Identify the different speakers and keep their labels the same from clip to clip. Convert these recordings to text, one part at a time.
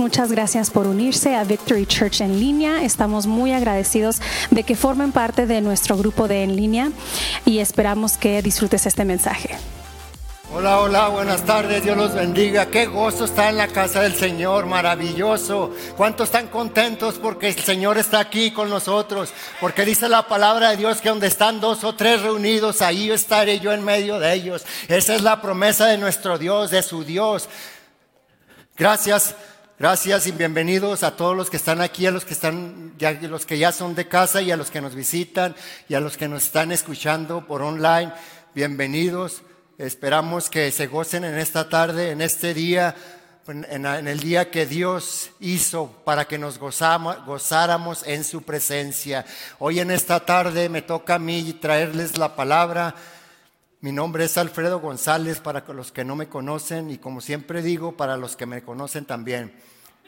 Speaker 1: muchas gracias por unirse a Victory Church en línea. Estamos muy agradecidos de que formen parte de nuestro grupo de en línea y esperamos que disfrutes este mensaje.
Speaker 2: Hola, hola, buenas tardes, Dios los bendiga. Qué gozo está en la casa del Señor, maravilloso. ¿Cuántos están contentos porque el Señor está aquí con nosotros? Porque dice la palabra de Dios que donde están dos o tres reunidos, ahí estaré yo en medio de ellos. Esa es la promesa de nuestro Dios, de su Dios. Gracias, gracias y bienvenidos a todos los que están aquí, a los que están, ya, los que ya son de casa y a los que nos visitan y a los que nos están escuchando por online. Bienvenidos. Esperamos que se gocen en esta tarde, en este día, en, el día que Dios hizo para que nos gozamos, gozáramos en su presencia. Hoy en esta tarde me toca a mí traerles la palabra. Mi nombre es Alfredo González para los que no me conocen y como siempre digo, para los que me conocen también.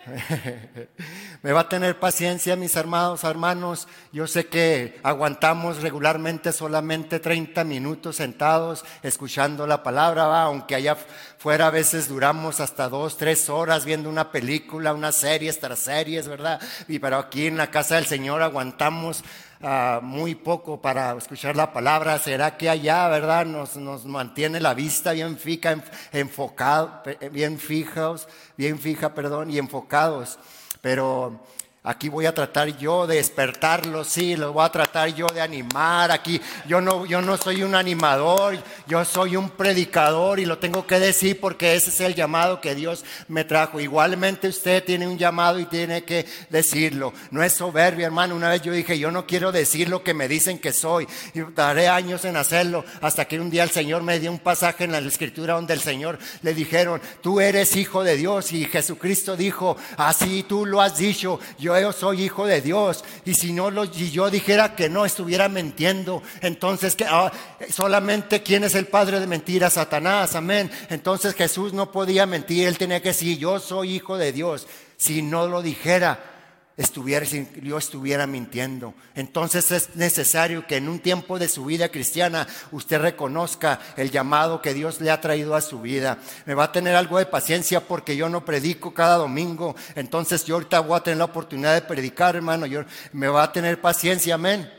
Speaker 2: Me va a tener paciencia, mis hermanos, hermanos. Yo sé que aguantamos regularmente solamente 30 minutos sentados escuchando la palabra, aunque allá fuera a veces duramos hasta dos, tres horas viendo una película, una serie, tras series, ¿verdad? Y pero aquí en la casa del Señor aguantamos Ah, muy poco para escuchar la palabra. ¿Será que allá, verdad, nos, nos mantiene la vista bien fija, enfocado, bien fijados, bien fija, perdón, y enfocados? Pero Aquí voy a tratar yo de despertarlos, sí, los voy a tratar yo de animar. Aquí yo no, yo no soy un animador, yo soy un predicador y lo tengo que decir porque ese es el llamado que Dios me trajo. Igualmente usted tiene un llamado y tiene que decirlo. No es soberbia, hermano. Una vez yo dije, yo no quiero decir lo que me dicen que soy. Y daré años en hacerlo hasta que un día el Señor me dio un pasaje en la escritura donde el Señor le dijeron, tú eres hijo de Dios y Jesucristo dijo, así tú lo has dicho. Yo yo soy hijo de Dios. Y si no lo, yo dijera que no, estuviera mintiendo. Entonces, que ah, solamente quién es el padre de mentiras, Satanás, amén. Entonces Jesús no podía mentir, él tenía que decir, yo soy hijo de Dios. Si no lo dijera, estuviera, si yo estuviera mintiendo. Entonces es necesario que en un tiempo de su vida cristiana usted reconozca el llamado que Dios le ha traído a su vida. Me va a tener algo de paciencia porque yo no predico cada domingo. Entonces yo ahorita voy a tener la oportunidad de predicar, hermano. Yo, me va a tener paciencia, amén.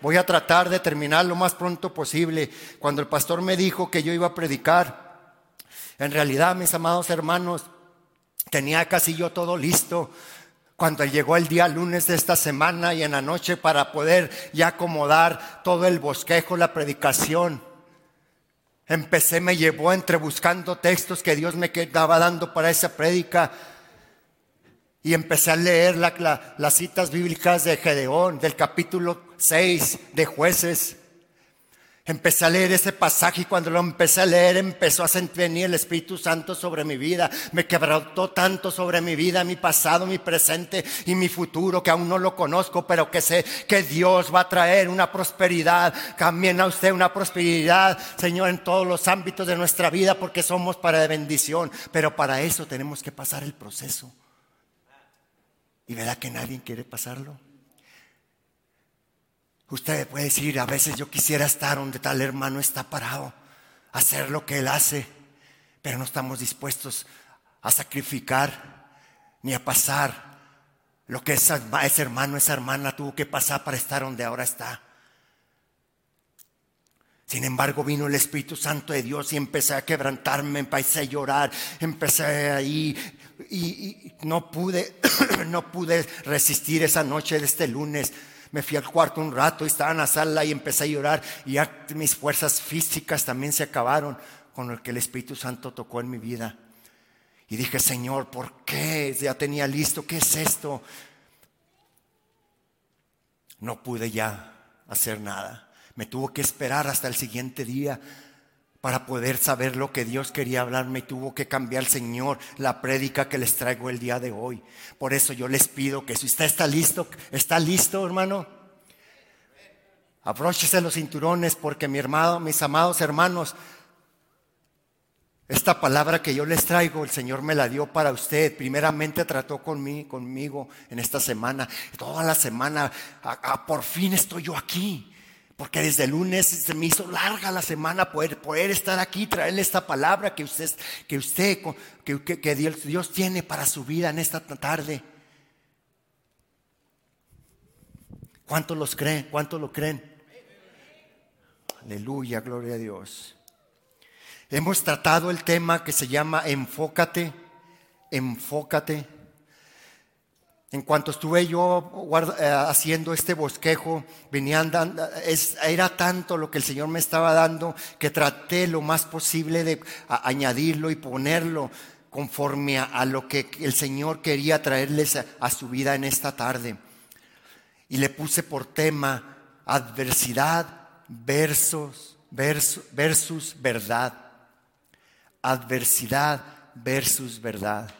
Speaker 2: Voy a tratar de terminar lo más pronto posible. Cuando el pastor me dijo que yo iba a predicar, en realidad, mis amados hermanos, tenía casi yo todo listo cuando llegó el día lunes de esta semana y en la noche para poder ya acomodar todo el bosquejo, la predicación. Empecé, me llevó entre buscando textos que Dios me quedaba dando para esa prédica. Y empecé a leer las citas bíblicas de Gedeón, del capítulo 6 de jueces. Empecé a leer ese pasaje y cuando lo empecé a leer empezó a venir el Espíritu Santo sobre mi vida. Me quebrantó tanto sobre mi vida, mi pasado, mi presente y mi futuro que aún no lo conozco, pero que sé que Dios va a traer una prosperidad. También a usted una prosperidad, Señor, en todos los ámbitos de nuestra vida porque somos para bendición. Pero para eso tenemos que pasar el proceso. ¿Y verá que nadie quiere pasarlo? Usted puede decir, a veces yo quisiera estar donde tal hermano está parado, hacer lo que él hace, pero no estamos dispuestos a sacrificar ni a pasar lo que ese hermano, esa hermana tuvo que pasar para estar donde ahora está. Sin embargo, vino el Espíritu Santo de Dios y empecé a quebrantarme, empecé a llorar, empecé ahí y, y no pude, no pude resistir esa noche de este lunes me fui al cuarto un rato y estaba en la sala y empecé a llorar y ya mis fuerzas físicas también se acabaron con el que el Espíritu Santo tocó en mi vida. Y dije, Señor, ¿por qué? Ya tenía listo, ¿qué es esto? No pude ya hacer nada. Me tuvo que esperar hasta el siguiente día para poder saber lo que Dios quería hablarme. Tuvo que cambiar el Señor la prédica que les traigo el día de hoy. Por eso yo les pido que si usted está listo, está listo, hermano. Abróchese los cinturones porque mi hermano, mis amados hermanos, esta palabra que yo les traigo, el Señor me la dio para usted. Primeramente trató conmigo, conmigo en esta semana. Toda la semana, por fin estoy yo aquí. Porque desde el lunes se me hizo larga la semana poder, poder estar aquí, traerle esta palabra que usted, que, usted, que, que Dios, Dios tiene para su vida en esta tarde. ¿Cuántos los creen? ¿Cuántos lo creen? Aleluya, gloria a Dios. Hemos tratado el tema que se llama enfócate, enfócate. En cuanto estuve yo eh, haciendo este bosquejo, venían era tanto lo que el Señor me estaba dando que traté lo más posible de añadirlo y ponerlo conforme a, lo que el Señor quería traerles a, su vida en esta tarde. Y le puse por tema adversidad versus, versus verdad. Adversidad versus verdad.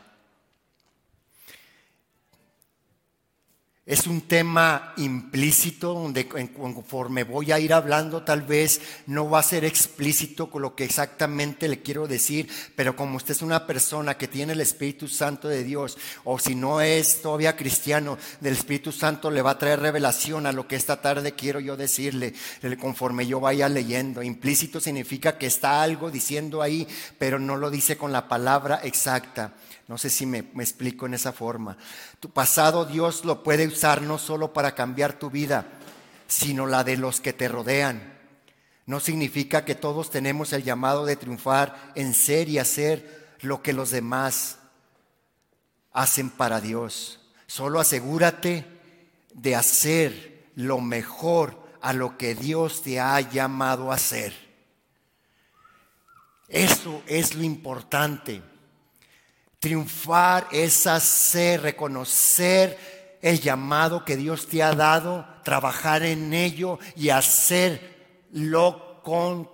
Speaker 2: Es un tema implícito donde conforme voy a ir hablando tal vez no va a ser explícito con lo que exactamente le quiero decir, pero como usted es una persona que tiene el Espíritu Santo de Dios o si no es todavía cristiano, del Espíritu Santo le va a traer revelación a lo que esta tarde quiero yo decirle conforme yo vaya leyendo. Implícito significa que está algo diciendo ahí, pero no lo dice con la palabra exacta. No sé si me, explico en esa forma. Tu pasado Dios lo puede usar no solo para cambiar tu vida, sino la de los que te rodean. No significa que todos tenemos el llamado de triunfar en ser y hacer lo que los demás hacen para Dios. Solo asegúrate de hacer lo mejor a lo que Dios te ha llamado a hacer. Eso es lo importante. Triunfar es hacer, reconocer el llamado que Dios te ha dado, trabajar en ello y hacerlo con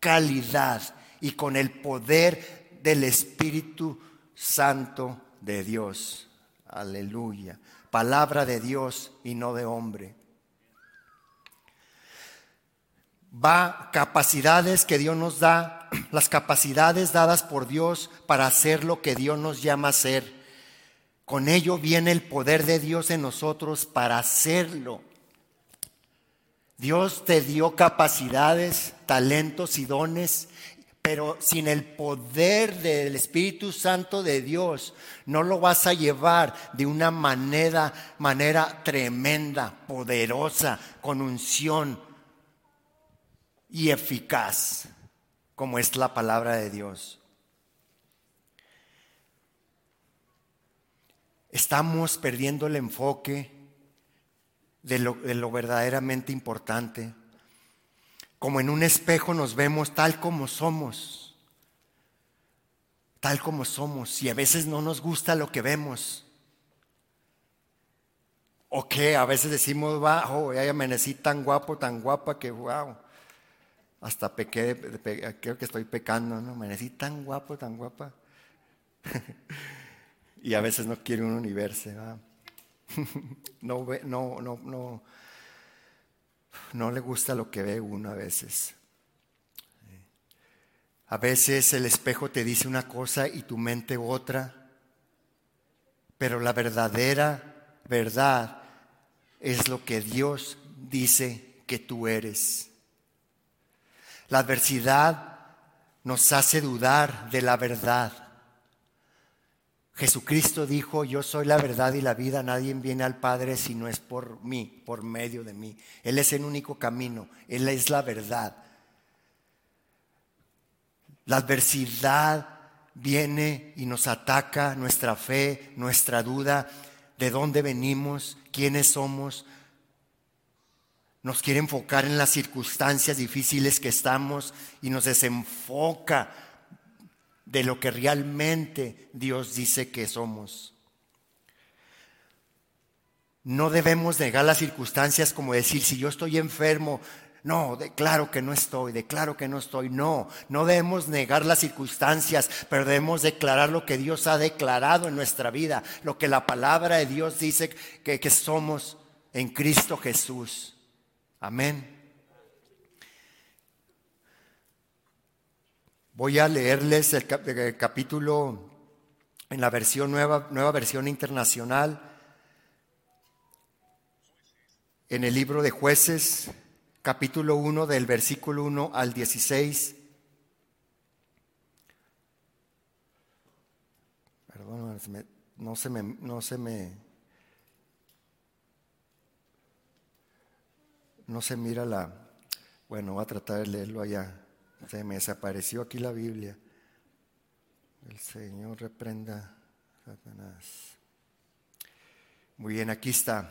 Speaker 2: calidad y con el poder del Espíritu Santo de Dios. Aleluya. Palabra de Dios y no de hombre. Va capacidades que Dios nos da las capacidades dadas por Dios para hacer lo que Dios nos llama a hacer. Con ello viene el poder de Dios en nosotros para hacerlo. Dios te dio capacidades, talentos y dones, pero sin el poder del Espíritu Santo de Dios no lo vas a llevar de una manera, manera tremenda, poderosa, con unción y eficaz como es la palabra de Dios. Estamos perdiendo el enfoque de lo, de lo, verdaderamente importante. Como en un espejo nos vemos tal como somos, tal como somos, y a veces no nos gusta lo que vemos. O que a veces decimos, wow, ya amanecí tan guapo, tan guapa que wow hasta pequé, creo que estoy pecando, ¿no? Me decí tan guapo, tan guapa. y a veces no quiere uno ni verse, no, no, no, no le gusta lo que ve uno a veces. A veces el espejo te dice una cosa y tu mente otra, pero la verdadera verdad es lo que Dios dice que tú eres. La adversidad nos hace dudar de la verdad. Jesucristo dijo, yo soy la verdad y la vida, nadie viene al Padre si no es por mí, por medio de mí. Él es el único camino, Él es la verdad. La adversidad viene y nos ataca nuestra fe, nuestra duda, de dónde venimos, quiénes somos, nos quiere enfocar en las circunstancias difíciles que estamos y nos desenfoca de lo que realmente Dios dice que somos. No debemos negar las circunstancias como decir, si yo estoy enfermo, no, declaro que no estoy, declaro que no estoy. No, no debemos negar las circunstancias, pero debemos declarar lo que Dios ha declarado en nuestra vida, lo que la palabra de Dios dice que, que somos en Cristo Jesús. Amén. Voy a leerles el, capítulo en la versión nueva, nueva versión internacional. en el libro de jueces, capítulo 1, del versículo 1 al 16. Perdón, no se me, no se me, no se mira la, bueno, voy a tratar de leerlo allá. Se me desapareció aquí la Biblia. El Señor reprenda Satanás. Muy bien, aquí está.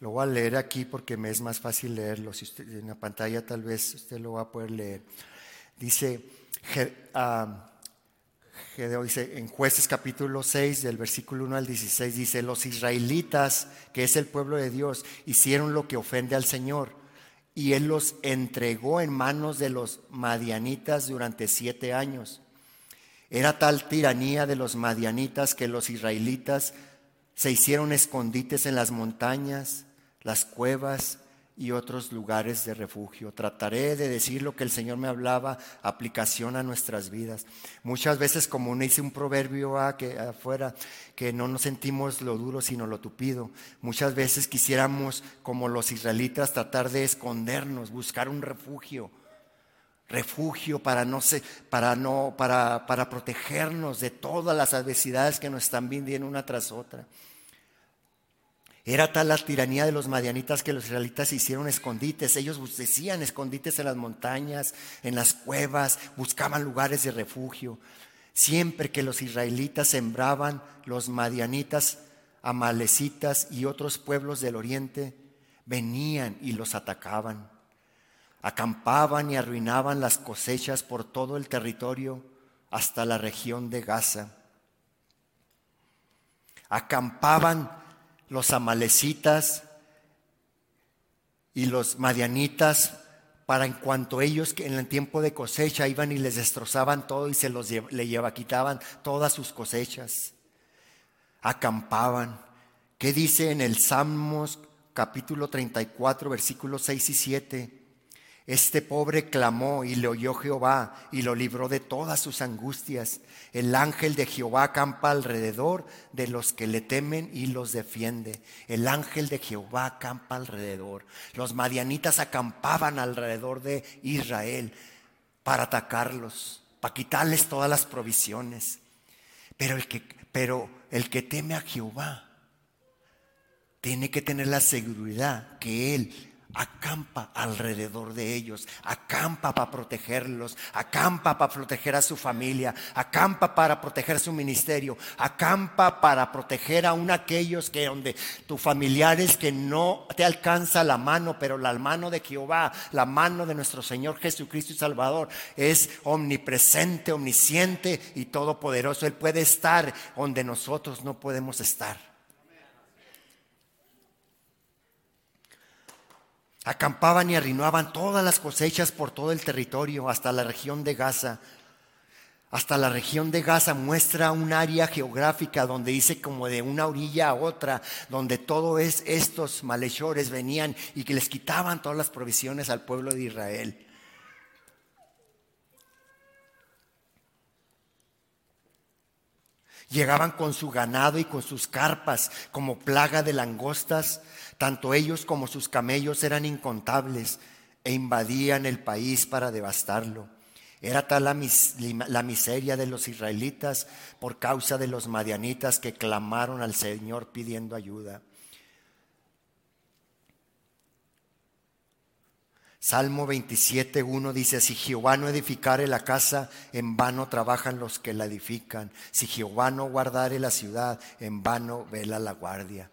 Speaker 2: Lo voy a leer aquí porque me es más fácil leerlo. Si usted, en la pantalla tal vez usted lo va a poder leer. Dice, uh, dice en jueces capítulo 6 del versículo 1 al 16, dice, los israelitas, que es el pueblo de Dios, hicieron lo que ofende al Señor y Él los entregó en manos de los madianitas durante siete años. Era tal tiranía de los madianitas que los israelitas se hicieron escondites en las montañas, las cuevas y otros lugares de refugio. Trataré de decir lo que el Señor me hablaba, aplicación a nuestras vidas. Muchas veces, como dice un proverbio que, afuera, que no nos sentimos lo duro sino lo tupido. Muchas veces quisiéramos, como los israelitas, tratar de escondernos, buscar un refugio refugio para no para no para, para protegernos de todas las adversidades que nos están viniendo una tras otra. Era tal la tiranía de los madianitas que los israelitas hicieron escondites. Ellos decían escondites en las montañas, en las cuevas, buscaban lugares de refugio. Siempre que los israelitas sembraban, los madianitas, amalecitas y otros pueblos del oriente venían y los atacaban. Acampaban y arruinaban las cosechas por todo el territorio hasta la región de Gaza. Acampaban los amalecitas y los madianitas para en cuanto ellos en el tiempo de cosecha iban y les destrozaban todo y se los le lleva, quitaban todas sus cosechas. Acampaban. ¿Qué dice en el Salmos capítulo 34 versículos 6 y 7? Este pobre clamó y le oyó Jehová y lo libró de todas sus angustias. El ángel de Jehová acampa alrededor de los que le temen y los defiende. El ángel de Jehová acampa alrededor. Los madianitas acampaban alrededor de Israel para atacarlos, para quitarles todas las provisiones. Pero el que, pero el que teme a Jehová tiene que tener la seguridad que Él acampa alrededor de ellos, acampa para protegerlos, acampa para proteger a su familia, acampa para proteger su ministerio, acampa para proteger a un aquellos que donde tus familiares que no te alcanza la mano, pero la mano de Jehová, la mano de nuestro Señor Jesucristo y Salvador es omnipresente, omnisciente y todopoderoso. Él puede estar donde nosotros no podemos estar. Acampaban y arruinaban todas las cosechas por todo el territorio, hasta la región de Gaza. Hasta la región de Gaza muestra un área geográfica donde dice como de una orilla a otra, donde todos estos malhechores venían y que les quitaban todas las provisiones al pueblo de Israel. Llegaban con su ganado y con sus carpas como plaga de langostas tanto ellos como sus camellos eran incontables e invadían el país para devastarlo. Era tal la, miseria de los israelitas por causa de los madianitas que clamaron al Señor pidiendo ayuda. Salmo 27.1 dice, si Jehová no edificare la casa, en vano trabajan los que la edifican. Si Jehová no guardare la ciudad, en vano vela la guardia.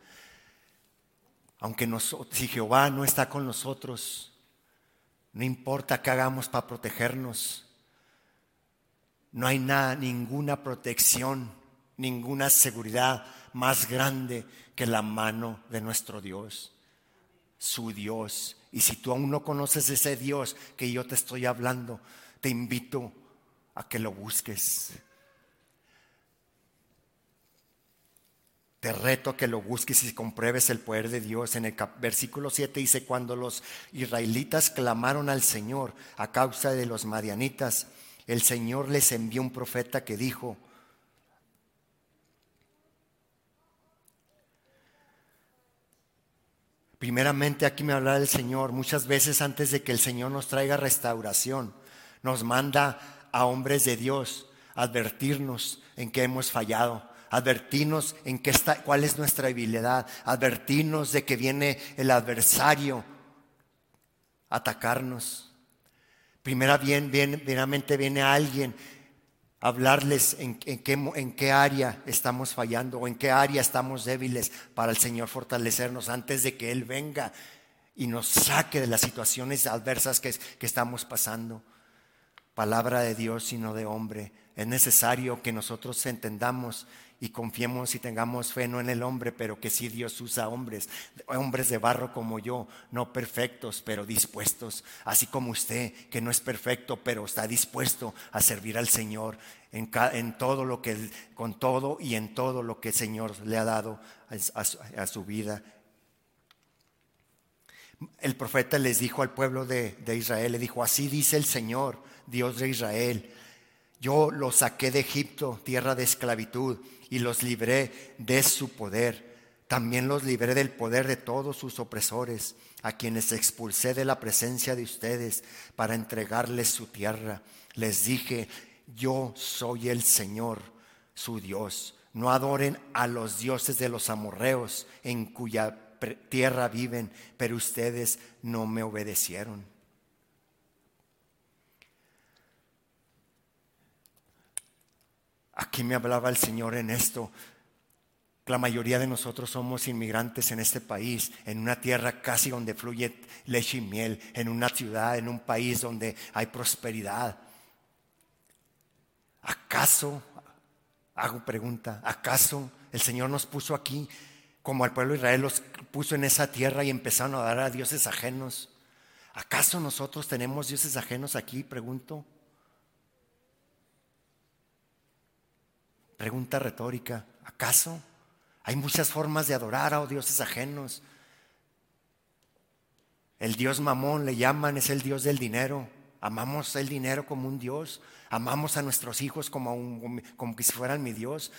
Speaker 2: Aunque si Jehová no está con nosotros, no importa qué hagamos para protegernos. No hay nada, ninguna protección, ninguna seguridad más grande que la mano de nuestro Dios, su Dios. Y si tú aún no conoces ese Dios que yo te estoy hablando, te invito a que lo busques. Te reto que lo busques y compruebes el poder de Dios. En el versículo 7 dice, cuando los israelitas clamaron al Señor a causa de los madianitas, el Señor les envió un profeta que dijo, Primeramente aquí me habla el Señor. Muchas veces antes de que el Señor nos traiga restauración, nos manda a hombres de Dios advertirnos en que hemos fallado, advertirnos en qué está, cuál es nuestra habilidad, advertirnos de que viene el adversario a atacarnos. Primera bien, bien, viene alguien a hablarles en, qué, en qué área estamos fallando o en qué área estamos débiles para el Señor fortalecernos antes de que Él venga y nos saque de las situaciones adversas que, que estamos pasando. Palabra de Dios y no de hombre. Es necesario que nosotros entendamos y confiemos y tengamos fe no en el hombre, pero que sí Dios usa hombres, hombres de barro como yo, no perfectos, pero dispuestos, así como usted, que no es perfecto, pero está dispuesto a servir al Señor en, en todo lo que, con todo y en todo lo que el Señor le ha dado a, su, vida. El profeta les dijo al pueblo de, de Israel, le dijo, así dice el Señor, Dios de Israel, yo los saqué de Egipto, tierra de esclavitud y los libré de su poder. También los libré del poder de todos sus opresores, a quienes expulsé de la presencia de ustedes para entregarles su tierra. Les dije, yo soy el Señor, su Dios. No adoren a los dioses de los amorreos en cuya tierra viven, pero ustedes no me obedecieron. Aquí me hablaba el Señor en esto. La mayoría de nosotros somos inmigrantes en este país, en una tierra casi donde fluye leche y miel, en una ciudad, en un país donde hay prosperidad. ¿Acaso, hago pregunta, acaso el Señor nos puso aquí como al pueblo de Israel los puso en esa tierra y empezaron a dar a dioses ajenos? ¿Acaso nosotros tenemos dioses ajenos aquí? Pregunto. Pregunta retórica, ¿acaso hay muchas formas de adorar a dioses ajenos? El dios mamón le llaman, es el dios del dinero. Amamos el dinero como un dios. Amamos a nuestros hijos como, un, como si fueran mi dios.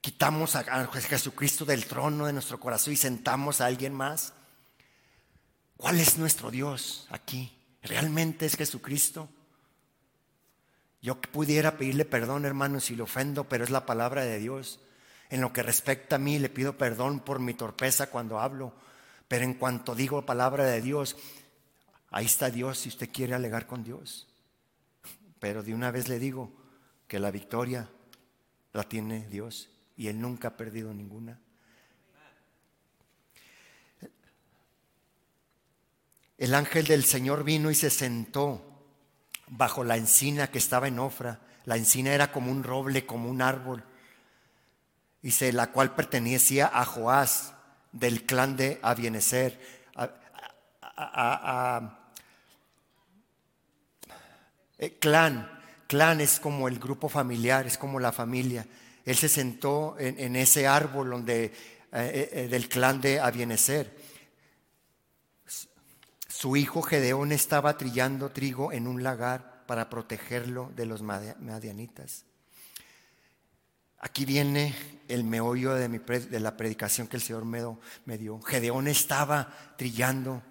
Speaker 2: Quitamos a, a Jesucristo del trono de nuestro corazón y sentamos a alguien más. ¿Cuál es nuestro Dios aquí? ¿Realmente es Jesucristo? Yo pudiera pedirle perdón, hermano, si le ofendo, pero es la palabra de Dios. En lo que respecta a mí, le pido perdón por mi torpeza cuando hablo. Pero en cuanto digo palabra de Dios, ahí está Dios si usted quiere alegar con Dios. Pero de una vez le digo que la victoria la tiene Dios y Él nunca ha perdido ninguna. El ángel del Señor vino y se sentó bajo la encina que estaba en Ofra. La encina era como un roble, como un árbol, dice, la cual pertenecía a Joás, del clan de Abienezer. Eh, clan, clan es como el grupo familiar, es como la familia. Él se sentó en, ese árbol donde, eh, eh, del clan de Abienezer. Su hijo Gedeón estaba trillando trigo en un lagar para protegerlo de los madianitas. Aquí viene el meollo de, la predicación que el Señor me, dio. Gedeón estaba trillando.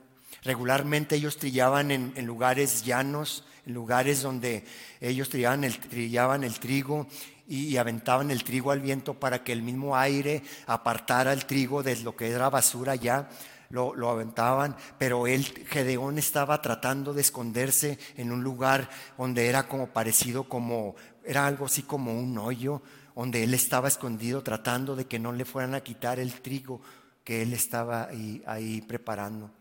Speaker 2: Regularmente ellos trillaban en, lugares llanos, en lugares donde ellos trillaban el, trillaban el trigo y, aventaban el trigo al viento para que el mismo aire apartara el trigo de lo que era basura ya lo, aventaban, pero él, Gedeón, estaba tratando de esconderse en un lugar donde era como parecido como, era algo así como un hoyo, donde él estaba escondido tratando de que no le fueran a quitar el trigo que él estaba ahí, ahí preparando.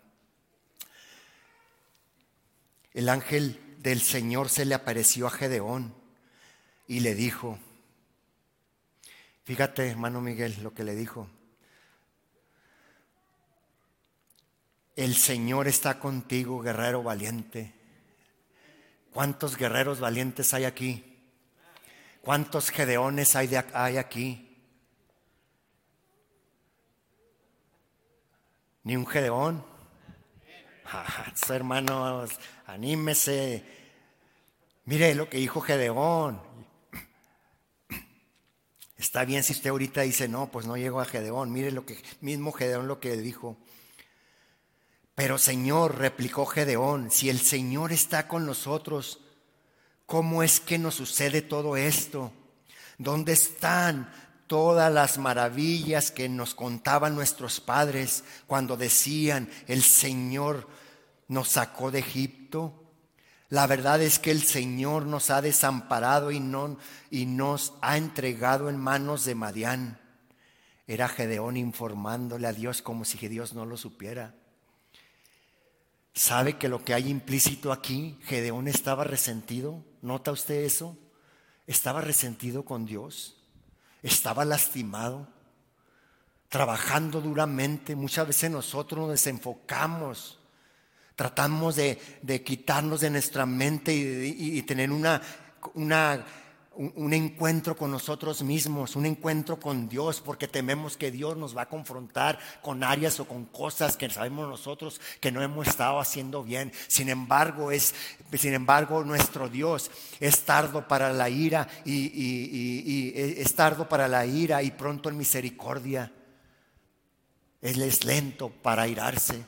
Speaker 2: El ángel del Señor se le apareció a Gedeón y le dijo, fíjate hermano Miguel lo que le dijo, El Señor está contigo, guerrero valiente. ¿Cuántos guerreros valientes hay aquí? ¿Cuántos gedeones hay, aquí? ¿Ni un gedeón? hermanos, anímese. Mire lo que dijo Gedeón. Está bien si usted ahorita dice, no, pues no llego a Gedeón. Mire lo que mismo Gedeón lo que dijo. Pero Señor, replicó Gedeón, si el Señor está con nosotros, ¿cómo es que nos sucede todo esto? ¿Dónde están todas las maravillas que nos contaban nuestros padres cuando decían, el Señor nos sacó de Egipto? La verdad es que el Señor nos ha desamparado y, no, y nos ha entregado en manos de Madián. Era Gedeón informándole a Dios como si Dios no lo supiera. ¿Sabe que lo que hay implícito aquí, Gedeón estaba resentido? ¿Nota usted eso? Estaba resentido con Dios, estaba lastimado, trabajando duramente. Muchas veces nosotros nos desenfocamos Tratamos de, quitarnos de nuestra mente y, tener una, un, encuentro con nosotros mismos, un encuentro con Dios, porque tememos que Dios nos va a confrontar con áreas o con cosas que sabemos nosotros que no hemos estado haciendo bien. Sin embargo, es, sin embargo, nuestro Dios es tardo para la ira y, y es tardo para la ira y pronto en misericordia. Él es lento para irarse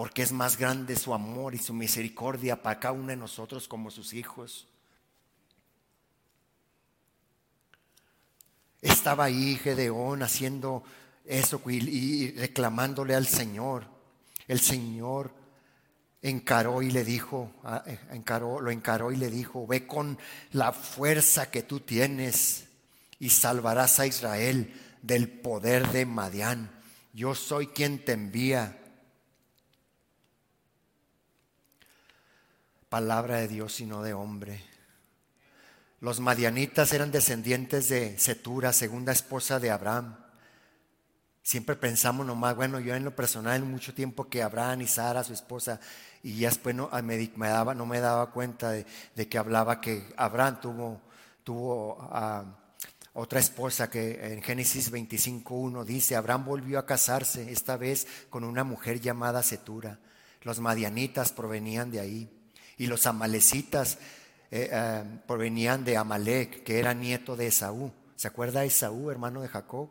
Speaker 2: porque es más grande su amor y su misericordia para cada uno de nosotros como sus hijos. Estaba ahí Gedeón haciendo eso y reclamándole al Señor. El Señor encaró y le dijo, eh, encaró, lo encaró y le dijo, ve con la fuerza que tú tienes y salvarás a Israel del poder de Madián. Yo soy quien te envía. palabra de Dios sino de hombre. Los madianitas eran descendientes de Setura, segunda esposa de Abraham. Siempre pensamos nomás, bueno, yo en lo personal mucho tiempo que Abraham y Sara, su esposa, y ya después no me, daba, no me daba cuenta de, que hablaba que Abraham tuvo, tuvo ah, otra esposa que en Génesis 25.1 dice, Abraham volvió a casarse, esta vez con una mujer llamada Setura. Los madianitas provenían de ahí y los amalecitas eh, eh, provenían de Amalek, que era nieto de Esaú. ¿Se acuerda de Esaú, hermano de Jacob?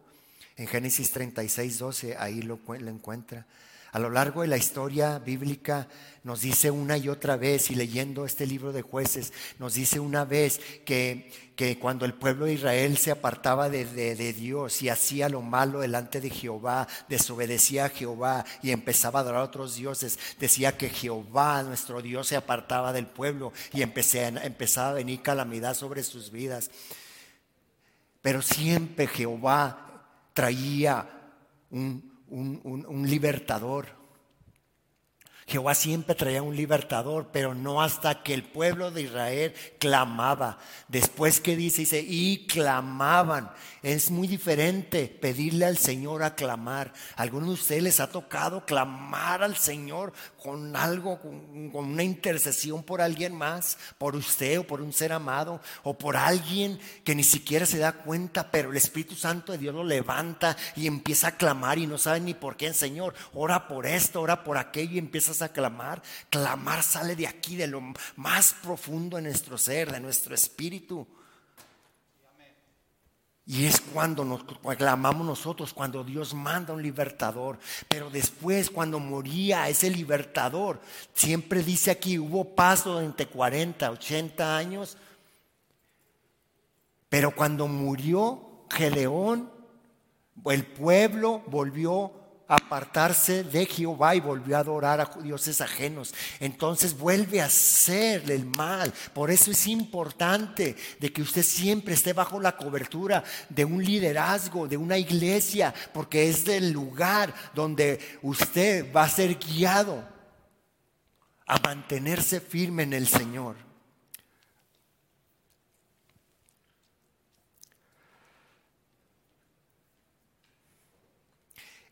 Speaker 2: En Génesis 36, 12, ahí lo, lo encuentra. A lo largo de la historia bíblica nos dice una y otra vez, y leyendo este libro de jueces, nos dice una vez que, que cuando el pueblo de Israel se apartaba de, de, Dios y hacía lo malo delante de Jehová, desobedecía a Jehová y empezaba a adorar a otros dioses, decía que Jehová, nuestro Dios, se apartaba del pueblo y empezaba a venir calamidad sobre sus vidas. Pero siempre Jehová traía un, un, libertador. Jehová siempre traía un libertador, pero no hasta que el pueblo de Israel clamaba. Después que dice, dice, y clamaban. Es muy diferente pedirle al Señor a clamar. ¿A algunos de ustedes les ha tocado clamar al Señor con algo, con, una intercesión por alguien más, por usted o por un ser amado, o por alguien que ni siquiera se da cuenta, pero el Espíritu Santo de Dios lo levanta y empieza a clamar y no sabe ni por qué, Señor, ora por esto, ora por aquello y empiezas a clamar, clamar sale de aquí, de lo más profundo de nuestro ser, de nuestro espíritu. Y es cuando nos clamamos nosotros, cuando Dios manda un libertador. Pero después, cuando moría ese libertador, siempre dice aquí, hubo paso entre 40, 80 años. Pero cuando murió Gedeón, el pueblo volvió apartarse de Jehová y volvió a adorar a dioses ajenos. Entonces vuelve a hacerle el mal. Por eso es importante de que usted siempre esté bajo la cobertura de un liderazgo, de una iglesia, porque es el lugar donde usted va a ser guiado a mantenerse firme en el Señor.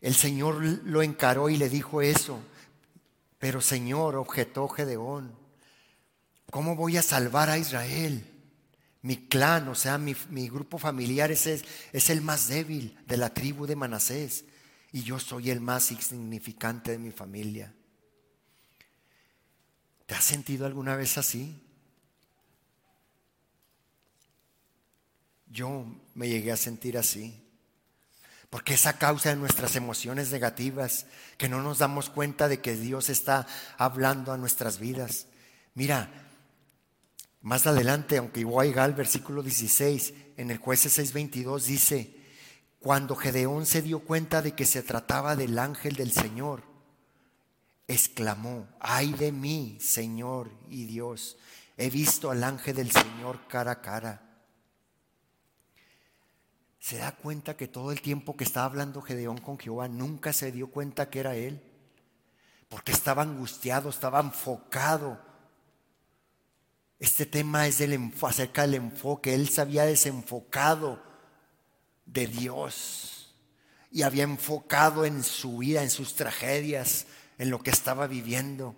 Speaker 2: El Señor lo encaró y le dijo eso. Pero Señor, objetó Gedeón, ¿cómo voy a salvar a Israel? Mi clan, o sea, mi, grupo familiar es, es el más débil de la tribu de Manasés y yo soy el más insignificante de mi familia. ¿Te has sentido alguna vez así? Yo me llegué a sentir así. Porque es a causa de nuestras emociones negativas que no nos damos cuenta de que Dios está hablando a nuestras vidas. Mira, más adelante, aunque a al versículo 16, en el jueces 6:22 dice, cuando Gedeón se dio cuenta de que se trataba del ángel del Señor, exclamó, ay de mí, Señor y Dios, he visto al ángel del Señor cara a cara se da cuenta que todo el tiempo que estaba hablando Gedeón con Jehová nunca se dio cuenta que era él, porque estaba angustiado, estaba enfocado. Este tema es del, acerca del enfoque, él se había desenfocado de Dios y había enfocado en su vida, en sus tragedias, en lo que estaba viviendo.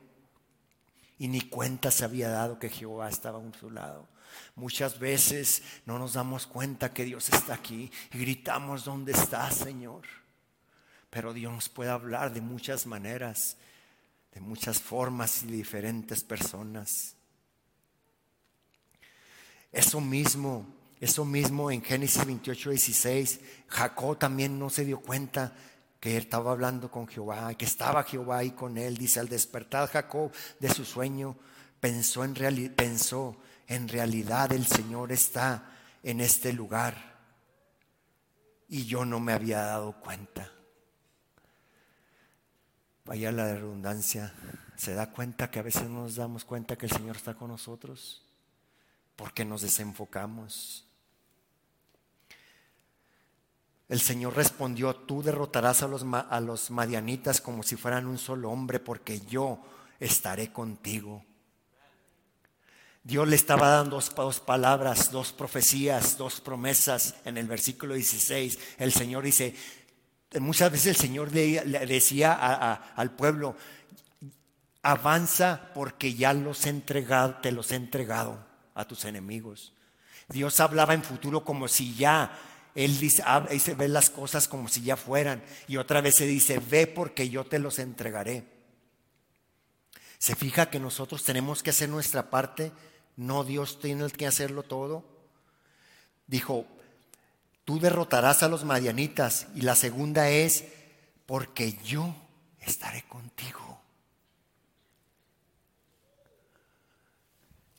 Speaker 2: Y ni cuenta se había dado que Jehová estaba a su lado. Muchas veces no nos damos cuenta que Dios está aquí y gritamos, ¿dónde está, Señor? Pero Dios nos puede hablar de muchas maneras, de muchas formas y diferentes personas. Eso mismo, eso mismo en Génesis 28, 16, Jacob también no se dio cuenta que estaba hablando con Jehová, que estaba Jehová ahí con él. Dice, al despertar Jacob de su sueño, pensó en, realidad, pensó en realidad el Señor está en este lugar y yo no me había dado cuenta. Vaya la redundancia, ¿se da cuenta que a veces no nos damos cuenta que el Señor está con nosotros? Porque nos desenfocamos. El Señor respondió, tú derrotarás a los, a los madianitas como si fueran un solo hombre, porque yo estaré contigo. Dios le estaba dando dos, palabras, dos profecías, dos promesas en el versículo 16. El Señor dice, muchas veces el Señor le, decía al pueblo, avanza porque ya los entregado, te los he entregado a tus enemigos. Dios hablaba en futuro como si ya, Él dice, ve las cosas como si ya fueran. Y otra vez se dice, ve porque yo te los entregaré. Se fija que nosotros tenemos que hacer nuestra parte no Dios tiene que hacerlo todo. Dijo, tú derrotarás a los madianitas. Y la segunda es, porque yo estaré contigo.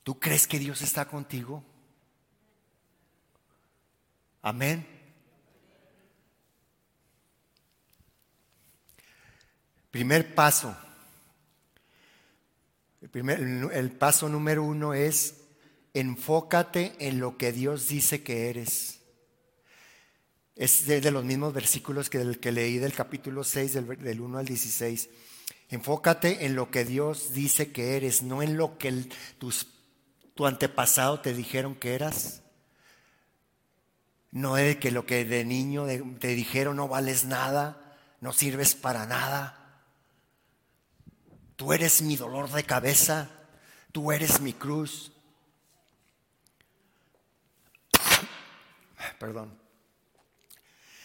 Speaker 2: ¿Tú crees que Dios está contigo? Amén. Primer paso el, paso número uno es enfócate en lo que Dios dice que eres. Es de, los mismos versículos que, el que leí del capítulo 6, del, del 1 al 16. Enfócate en lo que Dios dice que eres, no en lo que tus, tu antepasado te dijeron que eras. No es que lo que de niño te dijeron no vales nada, no sirves para nada. Tú eres mi dolor de cabeza, tú eres mi cruz. Perdón.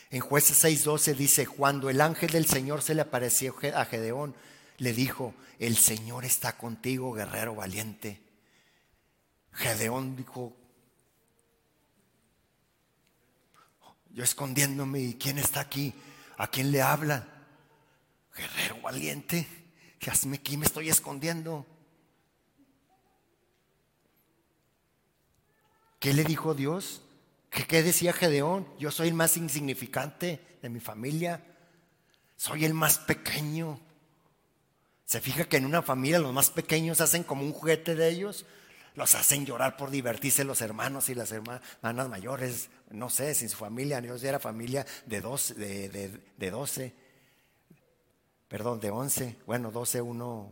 Speaker 2: En jueces 6:12 dice, cuando el ángel del Señor se le apareció a Gedeón, le dijo, el Señor está contigo, guerrero valiente. Gedeón dijo, yo escondiéndome, quién está aquí? ¿A quién le habla? Guerrero valiente aquí me estoy escondiendo. ¿Qué le dijo Dios? ¿Qué, decía Gedeón? Yo soy el más insignificante de mi familia. Soy el más pequeño. Se fija que en una familia los más pequeños hacen como un juguete de ellos. Los hacen llorar por divertirse los hermanos y las hermanas mayores. No sé, sin su familia. Dios era familia de 12. De, de 12 perdón, de 11, bueno, 12, uno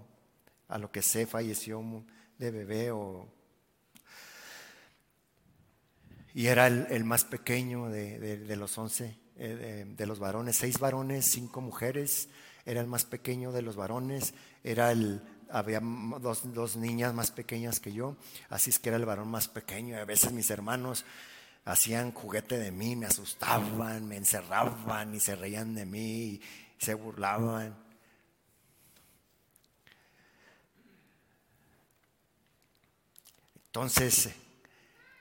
Speaker 2: a lo que sé falleció de bebé o... Y era el, más pequeño de, los 11, eh, de, los varones, seis varones, cinco mujeres, era el más pequeño de los varones, era el, había dos, dos, niñas más pequeñas que yo, así es que era el varón más pequeño. Y a veces mis hermanos hacían juguete de mí, me asustaban, me encerraban y se reían de mí, y se burlaban. Entonces,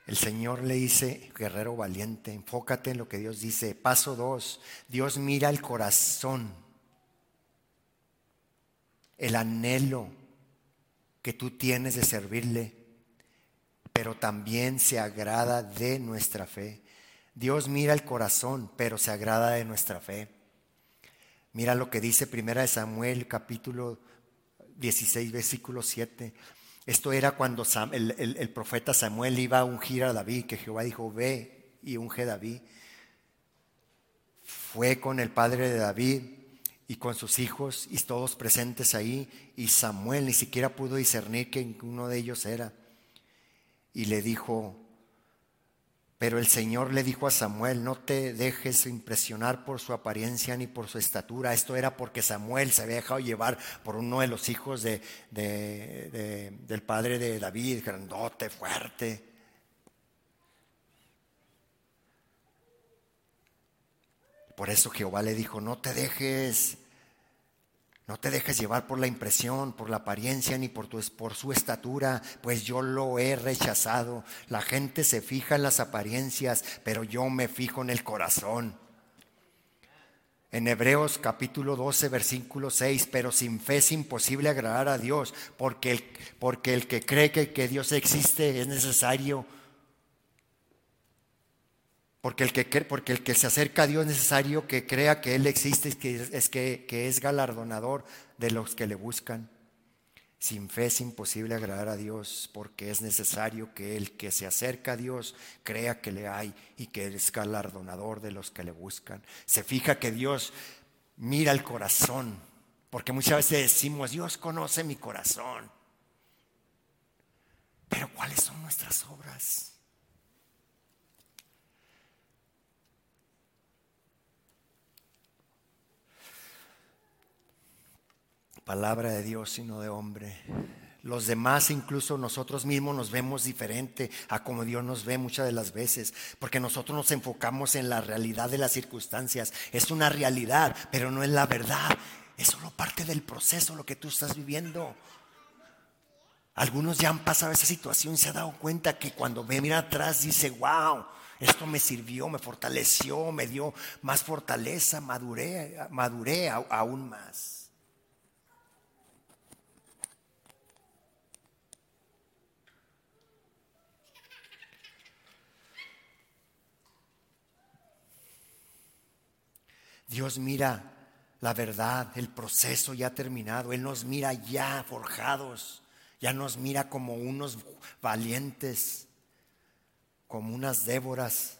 Speaker 2: El Señor le dice, guerrero valiente, enfócate en lo que Dios dice. Paso dos, Dios mira el corazón, el anhelo que tú tienes de servirle, pero también se agrada de nuestra fe. Dios mira el corazón, pero se agrada de nuestra fe. Mira lo que dice Primera de Samuel, capítulo 16, versículo 7. Esto era cuando el, profeta Samuel iba a ungir a David, que Jehová dijo, ve y unge a David. Fue con el padre de David y con sus hijos y todos presentes ahí, y Samuel ni siquiera pudo discernir que uno de ellos era. Y le dijo, pero el Señor le dijo a Samuel, no te dejes impresionar por su apariencia ni por su estatura. Esto era porque Samuel se había dejado llevar por uno de los hijos de, del padre de David, grandote, fuerte. Por eso Jehová le dijo, no te dejes no te dejes llevar por la impresión, por la apariencia, ni por, tu, por su estatura, pues yo lo he rechazado. La gente se fija en las apariencias, pero yo me fijo en el corazón. En Hebreos capítulo 12, versículo 6, pero sin fe es imposible agradar a Dios, porque el, porque el que cree que, que Dios existe es necesario porque el, que, porque el que se acerca a Dios es necesario que crea que Él existe, es que, es que, que es galardonador de los que le buscan. Sin fe es imposible agradar a Dios porque es necesario que el que se acerca a Dios crea que le hay y que es galardonador de los que le buscan. Se fija que Dios mira el corazón, porque muchas veces decimos, Dios conoce mi corazón. Pero ¿cuáles son nuestras obras? Palabra de Dios, sino de hombre. Los demás, incluso nosotros mismos, nos vemos diferente a como Dios nos ve muchas de las veces, porque nosotros nos enfocamos en la realidad de las circunstancias. Es una realidad, pero no es la verdad. Es solo parte del proceso lo que tú estás viviendo. Algunos ya han pasado esa situación y se han dado cuenta que cuando ve mira atrás dice, wow, esto me sirvió, me fortaleció, me dio más fortaleza, maduré, maduré aún más. Dios mira la verdad, el proceso ya terminado. Él nos mira ya forjados, ya nos mira como unos valientes, como unas Déboras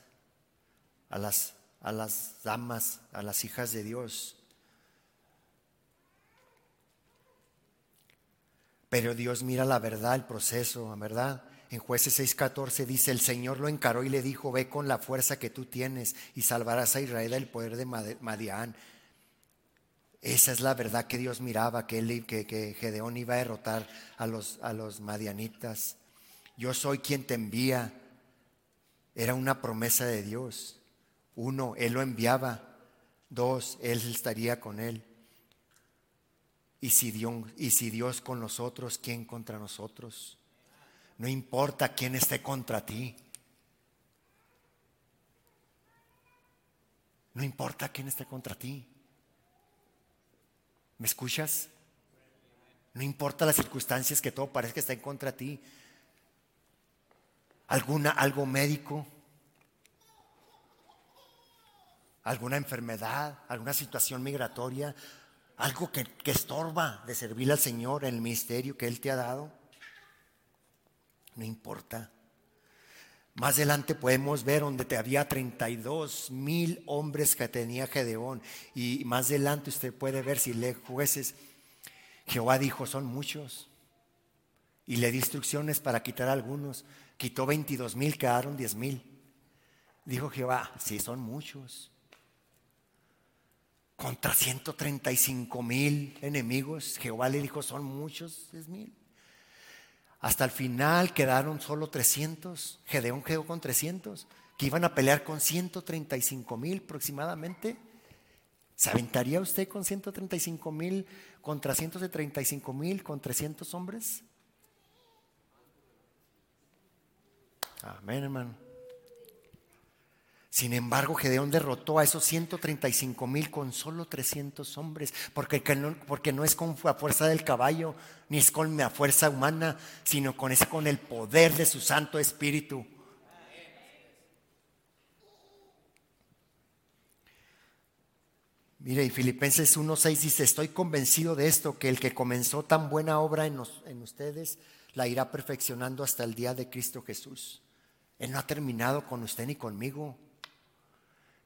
Speaker 2: a las, a las damas, a las hijas de Dios. Pero Dios mira la verdad, el proceso, ¿verdad? En jueces 6:14 dice, el Señor lo encaró y le dijo, ve con la fuerza que tú tienes y salvarás a Israel del poder de Madián. Esa es la verdad que Dios miraba, que, él, que, Gedeón iba a derrotar a los, a los madianitas. Yo soy quien te envía. Era una promesa de Dios. Uno, Él lo enviaba. Dos, Él estaría con Él. Y si Dios, y si Dios con nosotros, ¿quién contra nosotros? No importa quién esté contra ti. No importa quién esté contra ti. ¿Me escuchas? No importa las circunstancias que todo parezca que está en contra de ti. Alguna, algo médico, alguna enfermedad, alguna situación migratoria, algo que, que estorba de servir al Señor el ministerio que Él te ha dado no importa. Más adelante podemos ver donde te había 32 mil hombres que tenía Gedeón. Y más adelante usted puede ver si lee jueces. Jehová dijo, son muchos. Y le di instrucciones para quitar algunos. Quitó 22 mil, quedaron 10 mil. Dijo Jehová, sí, son muchos. Contra 135 mil enemigos, Jehová le dijo, son muchos, 10 mil. Hasta el final quedaron solo 300. Gedeón quedó con 300, que iban a pelear con 135 mil aproximadamente. ¿Se aventaría usted con 135 mil contra 135 mil con 300 hombres? Amén, hermano. Sin embargo, Gedeón derrotó a esos 135 mil con solo 300 hombres, porque no, porque no es con la fuerza del caballo, ni es con la fuerza humana, sino con, es con el poder de su Santo Espíritu. Mire, y Filipenses 1.6 dice, estoy convencido de esto, que el que comenzó tan buena obra en, en ustedes, la irá perfeccionando hasta el día de Cristo Jesús. Él no ha terminado con usted ni conmigo.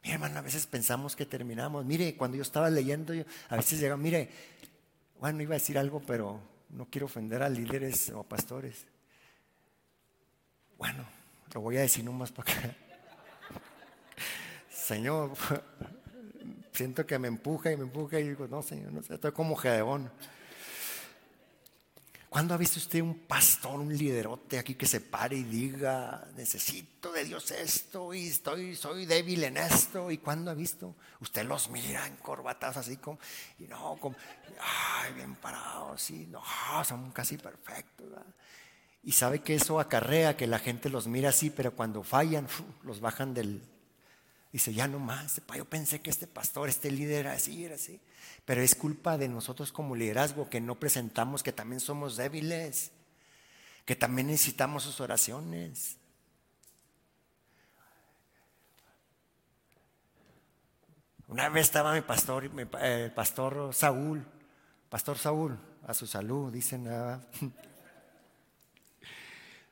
Speaker 2: Mire, hermano, a veces pensamos que terminamos. Mire, cuando yo estaba leyendo, a veces llega, mire, bueno, iba a decir algo, pero no quiero ofender a líderes o pastores. Bueno, lo voy a decir nomás porque, Señor, siento que me empuja y me empuja y digo, no, Señor, no sé, estoy como Gedeón. ¿Cuándo ha visto usted un pastor, un liderote aquí que se pare y diga, necesito de Dios esto y estoy, soy débil en esto? ¿Y cuándo ha visto? Usted los mira encorbatados así como, y no, como, ay, bien parados, sí, no, son casi perfectos. Y sabe que eso acarrea que la gente los mira así, pero cuando fallan, los bajan del... Dice, ya no más, yo pensé que este pastor, este líder era así, era así. Pero es culpa de nosotros como liderazgo que no presentamos que también somos débiles, que también necesitamos sus oraciones. Una vez estaba mi pastor, el eh, pastor Saúl, pastor Saúl, a su salud, dicen. nada.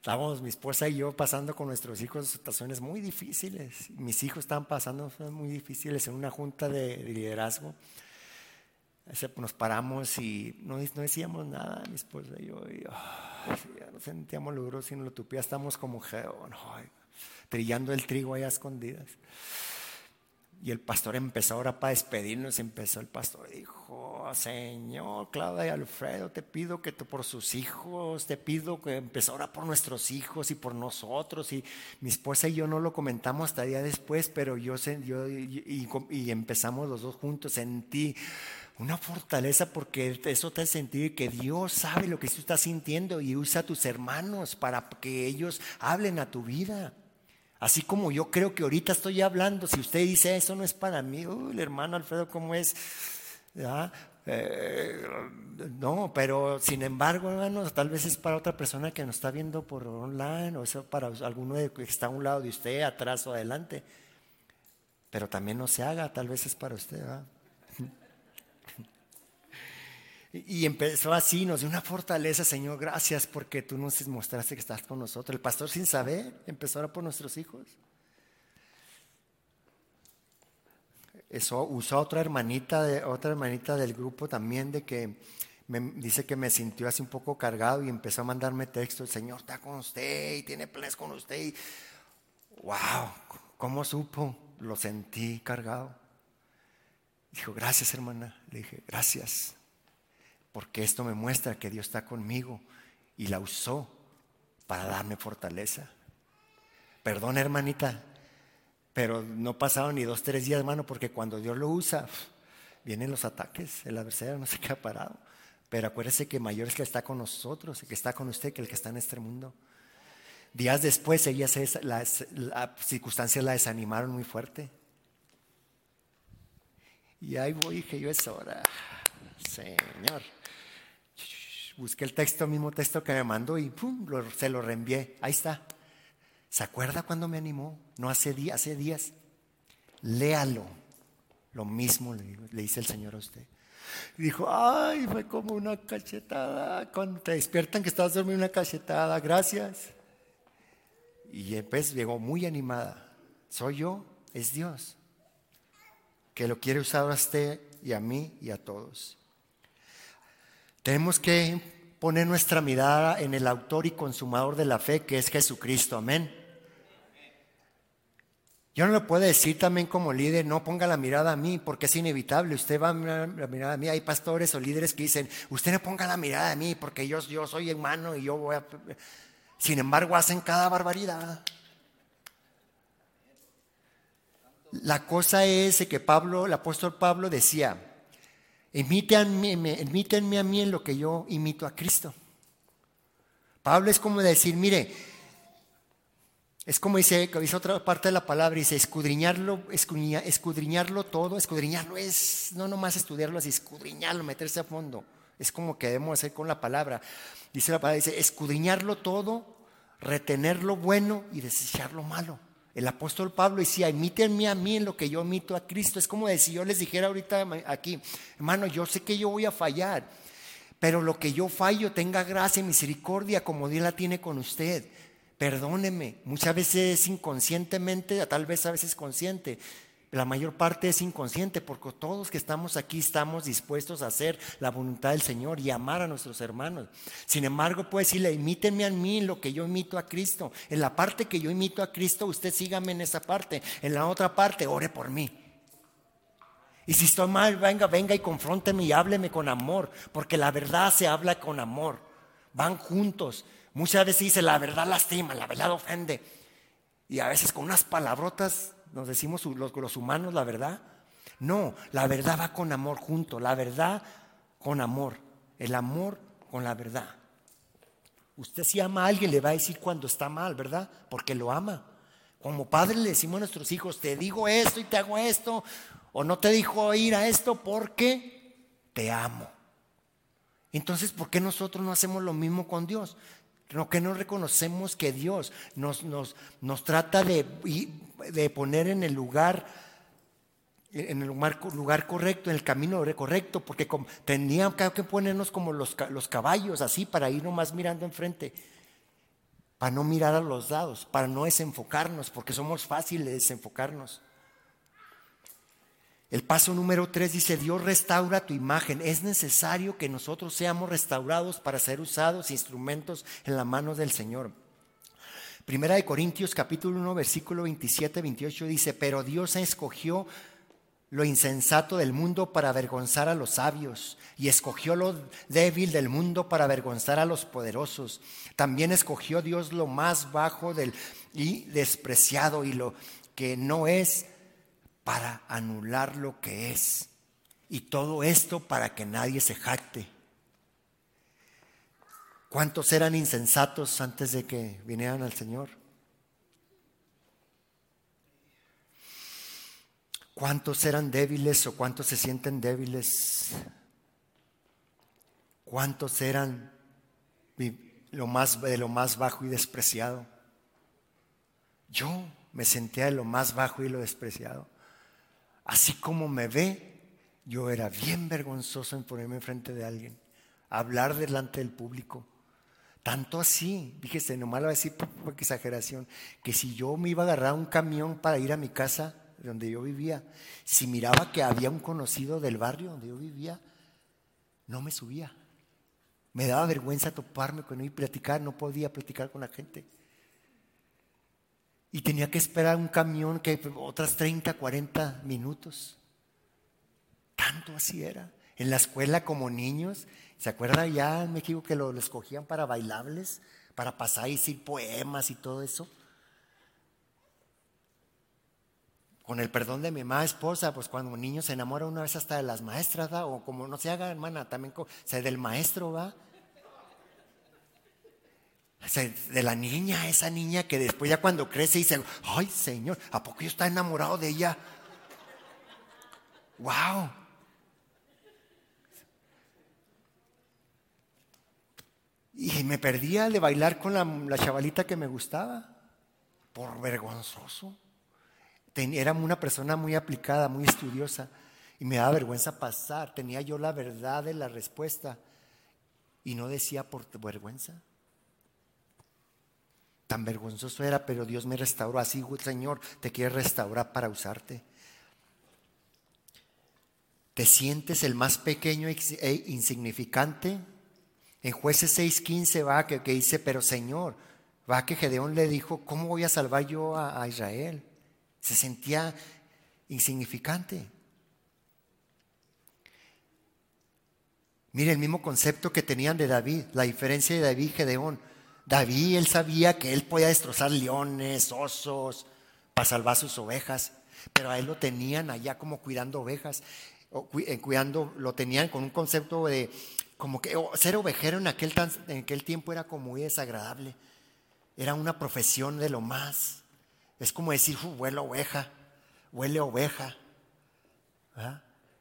Speaker 2: Estábamos mi esposa y yo pasando con nuestros hijos situaciones muy difíciles. Mis hijos estaban pasando muy difíciles en una junta de liderazgo nos paramos y no, decíamos nada, mi esposa y yo, y, ya no sentíamos logros, sino lo tupía, estamos como trillando el trigo ahí a escondidas. Y el pastor empezó ahora para despedirnos, empezó el pastor, dijo, Señor, Claudia y Alfredo, te pido que tú por sus hijos, te pido que empezó ahora por nuestros hijos y por nosotros. Y mi esposa y yo no lo comentamos hasta día después, pero yo, yo y, empezamos los dos juntos, en ti una fortaleza porque eso te hace sentir que Dios sabe lo que tú estás sintiendo y usa a tus hermanos para que ellos hablen a tu vida. Así como yo creo que ahorita estoy hablando, si usted dice eso no es para mí, el hermano Alfredo, ¿cómo es? Eh, no, pero sin embargo, hermanos, tal vez es para otra persona que nos está viendo por online o eso para alguno que está a un lado de usted, atrás o adelante. Pero también no se haga, tal vez es para usted. ¿verdad? Y empezó así, nos dio una fortaleza, Señor, gracias porque tú nos mostraste que estás con nosotros. El pastor sin saber empezó ahora por nuestros hijos. Eso usó otra hermanita, de, otra hermanita del grupo también de que me, dice que me sintió así un poco cargado y empezó a mandarme texto, el Señor está con usted y tiene planes con usted. Y, wow, ¿cómo supo? Lo sentí cargado. Dijo, gracias hermana. Le dije, gracias porque esto me muestra que Dios está conmigo y la usó para darme fortaleza. Perdón, hermanita, pero no pasaron ni dos, tres días, hermano, porque cuando Dios lo usa, vienen los ataques, el adversario no se queda parado. Pero acuérdese que mayor es que está con nosotros, que está con usted, que el que está en este mundo. Días después, ellas, las, las circunstancias la desanimaron muy fuerte. Y ahí voy, que yo es hora. Señor busqué el texto, mismo texto que me mandó y pum, se lo reenvié. Ahí está. ¿Se acuerda cuando me animó? No hace, días, hace días. Léalo. Lo mismo le, le dice el Señor a usted. Dijo, ay, fue como una cachetada. Cuando te despiertan que estabas dormido una cachetada, gracias. Y después llegó muy animada. Soy yo, es Dios, que lo quiere usar a usted y a mí y a todos. Tenemos que poner nuestra mirada en el autor y consumador de la fe, que es Jesucristo. Amén. Yo no le puedo decir también como líder, no ponga la mirada a mí, porque es inevitable. Usted va a mirar mirada a mí. Hay pastores o líderes que dicen, usted no ponga la mirada a mí, porque yo, yo soy hermano y yo voy a... Sin embargo, hacen cada barbaridad. La cosa es que Pablo, el apóstol Pablo decía, Imítenme, a mí en lo que yo imito a Cristo. Pablo es como decir, mire, Es como dice, dice otra parte de la palabra, dice escudriñarlo, escudriñarlo todo, escudriñarlo es no nomás estudiarlo así, escudriñarlo, meterse a fondo. Es como que debemos hacer con la palabra. Dice la palabra, dice escudriñarlo todo, retener lo bueno y desechar lo malo. El apóstol Pablo decía, imítenme a mí en lo que yo imito a Cristo. Es como si yo les dijera ahorita aquí, hermano, yo sé que yo voy a fallar, pero lo que yo fallo tenga gracia y misericordia como Dios la tiene con usted perdóneme. Muchas veces inconscientemente, tal vez a veces consciente. La mayor parte es inconsciente porque todos que estamos aquí estamos dispuestos a hacer la voluntad del Señor y amar a nuestros hermanos. Sin embargo, puede decirle, imítenme a mí lo que yo imito a Cristo. En la parte que yo imito a Cristo, usted sígame en esa parte. En la otra parte, ore por mí. Y si estoy mal, venga, venga y confrónteme y hábleme con amor, porque la verdad se habla con amor. Van juntos. Muchas veces dice, la verdad lastima, la verdad ofende. Y a veces con unas palabrotas nos decimos los, humanos la verdad. No, la verdad va con amor junto, la verdad con amor, el amor con la verdad. Usted si ama a alguien le va a decir cuando está mal, ¿verdad? Porque lo ama. Como padre le decimos a nuestros hijos, te digo esto y te hago esto, o no te dijo ir a esto porque te amo. Entonces, ¿por qué nosotros no hacemos lo mismo con Dios? No, que no reconocemos que Dios nos, nos, nos trata de, de, poner en el lugar, en el lugar, lugar, correcto, en el camino correcto, porque teníamos que ponernos como los, los caballos, así, para ir nomás mirando enfrente, para no mirar a los lados, para no desenfocarnos, porque somos fáciles de desenfocarnos. El paso número tres dice, Dios restaura tu imagen. Es necesario que nosotros seamos restaurados para ser usados instrumentos en la mano del Señor. Primera de Corintios capítulo 1 versículo 27, 28 dice, pero Dios escogió lo insensato del mundo para avergonzar a los sabios y escogió lo débil del mundo para avergonzar a los poderosos. También escogió Dios lo más bajo del, y despreciado y lo que no es para anular lo que es. Y todo esto para que nadie se jacte. ¿Cuántos eran insensatos antes de que vinieran al Señor? ¿Cuántos eran débiles o cuántos se sienten débiles? ¿Cuántos eran lo más, de lo más bajo y despreciado? Yo me sentía de lo más bajo y lo despreciado. Así como me ve, yo era bien vergonzoso en ponerme enfrente de alguien, hablar delante del público. Tanto así, fíjese, nomás lo voy a decir por, exageración, que si yo me iba a agarrar un camión para ir a mi casa donde yo vivía, si miraba que había un conocido del barrio donde yo vivía, no me subía. Me daba vergüenza toparme con él y platicar, no podía platicar con la gente. Y tenía que esperar un camión que otras 30, 40 minutos. Tanto así era. En la escuela como niños, ¿se acuerda ya en México que lo, escogían para bailables, para pasar y decir poemas y todo eso? Con el perdón de mi mamá esposa, pues cuando un niño se enamora una vez hasta de las maestras, ¿va? o como no se haga, hermana, también se del maestro, ¿va? De la niña, esa niña que después ya cuando crece dice, ay Señor, ¿a poco yo está enamorado de ella? ¡Wow! Y me perdía de bailar con la, chavalita que me gustaba, por vergonzoso. era una persona muy aplicada, muy estudiosa, y me daba vergüenza pasar. Tenía yo la verdad de la respuesta y no decía por vergüenza. Tan vergonzoso era, pero Dios me restauró. Así, Señor, te quiere restaurar para usarte. ¿Te sientes el más pequeño e insignificante? En jueces 6:15 va que, que, dice, pero Señor, va que Gedeón le dijo, ¿cómo voy a salvar yo a, a Israel? Se sentía insignificante. Mire el mismo concepto que tenían de David, la diferencia de David y Gedeón. David, él sabía que él podía destrozar leones, osos, para salvar sus ovejas, pero a él lo tenían allá como cuidando ovejas, eh, cuidando, lo tenían con un concepto de como que ser ovejero en aquel, en aquel tiempo era como muy desagradable. era una profesión de lo más. Es como decir, huele oveja, huele oveja.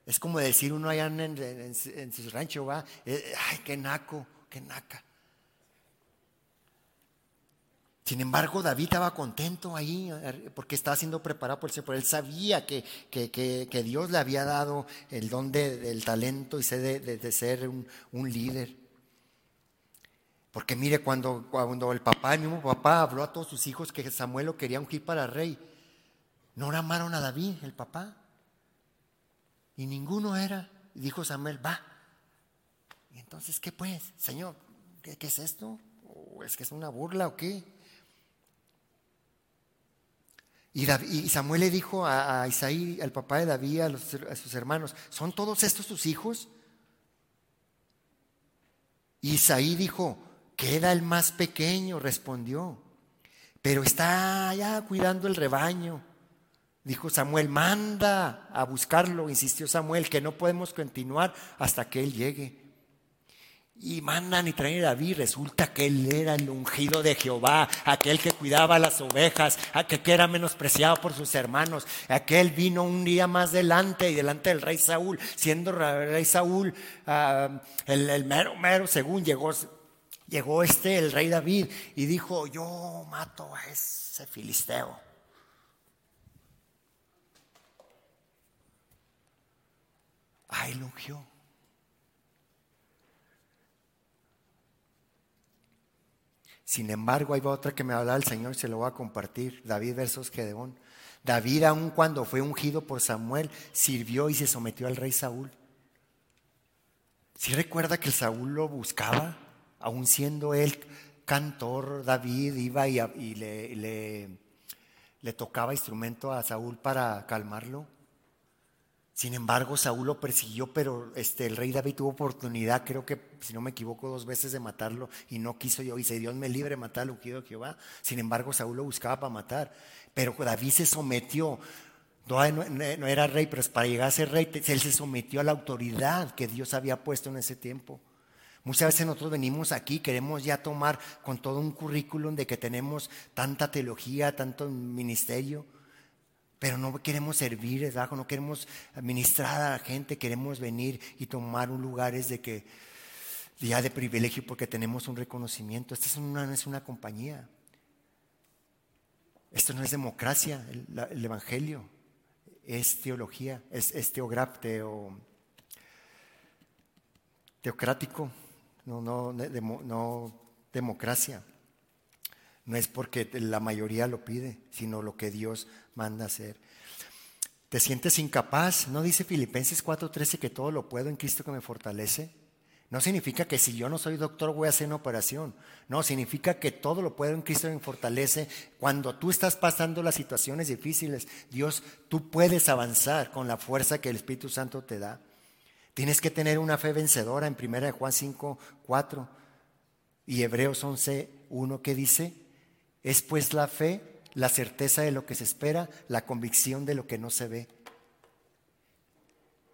Speaker 2: Es como decir uno allá en, su rancho, ¿va? Eh, ay, qué naco, qué naca. Sin embargo, David estaba contento ahí porque estaba siendo preparado por el Señor. Él sabía que, que, Dios le había dado el don del talento y de, de, ser un, un, líder. Porque mire, cuando, cuando el papá, el mismo papá, habló a todos sus hijos que Samuel lo quería ungir para rey, no amaron a David, el papá. Y ninguno era. Y dijo Samuel, va. Y entonces, ¿qué pues? Señor, ¿qué, qué es esto? ¿O es que es una burla o qué? Y, Samuel le dijo a, Isaí, al papá de David, a, sus hermanos, ¿son todos estos tus hijos? Y Isaí dijo, queda el más pequeño, respondió, pero está allá cuidando el rebaño. Dijo Samuel, manda a buscarlo, insistió Samuel, que no podemos continuar hasta que él llegue. Y mandan y traen a David. Resulta que él era el ungido de Jehová, aquel que cuidaba las ovejas, aquel que era menospreciado por sus hermanos. Aquel vino un día más delante y delante del rey Saúl, siendo rey Saúl ah, el, mero, mero, según llegó, llegó este, el rey David, y dijo: Yo mato a ese filisteo. Ahí ungió. Sin embargo, hay otra que me habla el Señor y se lo voy a compartir. David versus Gedeón. David, aun cuando fue ungido por Samuel, sirvió y se sometió al rey Saúl. Si recuerda que el Saúl lo buscaba, aun siendo él cantor, David iba y, le tocaba instrumento a Saúl para calmarlo. Sin embargo, Saúl lo persiguió, pero este, el rey David tuvo oportunidad, creo que, si no me equivoco, dos veces de matarlo y no quiso yo. Y dice, Dios me libre matar al ungido de Jehová. Sin embargo, Saúl lo buscaba para matar. Pero David se sometió. No, era rey, pero para llegar a ser rey, él se sometió a la autoridad que Dios había puesto en ese tiempo. Muchas veces nosotros venimos aquí, queremos ya tomar con todo un currículum de que tenemos tanta teología, tanto ministerio pero no queremos servir, ¿verdad? no queremos administrar a la gente, queremos venir y tomar un lugares de que ya de privilegio porque tenemos un reconocimiento. Esta es una, es una compañía. Esto no es democracia, el, evangelio es teología, es, es teo, teocrático, no, no, no democracia. No es porque la mayoría lo pide, sino lo que Dios manda hacer. ¿Te sientes incapaz? ¿No dice Filipenses 4:13 que todo lo puedo en Cristo que me fortalece? No significa que si yo no soy doctor voy a hacer una operación. No, significa que todo lo puedo en Cristo que me fortalece. Cuando tú estás pasando las situaciones difíciles, Dios, tú puedes avanzar con la fuerza que el Espíritu Santo te da. Tienes que tener una fe vencedora en 1 Juan 5, 4 y Hebreos 11, 1 que dice, es pues la fe, la certeza de lo que se espera, la convicción de lo que no se ve.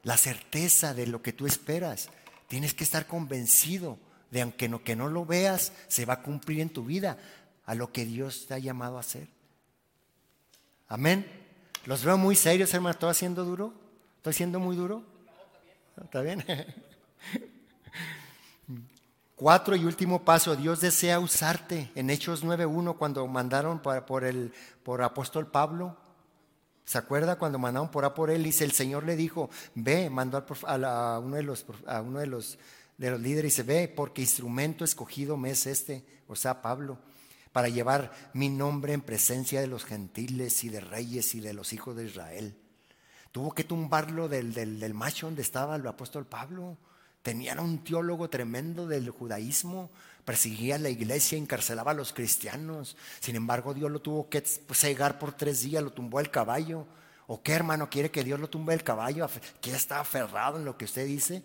Speaker 2: La certeza de lo que tú esperas. Tienes que estar convencido de aunque no, que no lo veas, se va a cumplir en tu vida a lo que Dios te ha llamado a hacer. Amén. Los veo muy serios, hermano. ¿Estoy haciendo duro? ¿Estoy siendo muy duro? ¿Está bien? Cuatro y último paso, Dios desea usarte. En Hechos 9.1, cuando mandaron por, el, por apóstol Pablo, ¿se acuerda cuando mandaron por a por él? Dice, el Señor le dijo, ve, mandó a, uno, de los, a uno de los, de los líderes, y dice, ve, porque instrumento escogido me es este, o sea, Pablo, para llevar mi nombre en presencia de los gentiles y de reyes y de los hijos de Israel. Tuvo que tumbarlo del, del, del macho donde estaba el apóstol Pablo. Tenía un teólogo tremendo del judaísmo, perseguía a la iglesia, encarcelaba a los cristianos. Sin embargo, Dios lo tuvo que cegar por tres días, lo tumbó el caballo. ¿O qué hermano quiere que Dios lo tumbe el caballo? ¿Quiere está aferrado en lo que usted dice?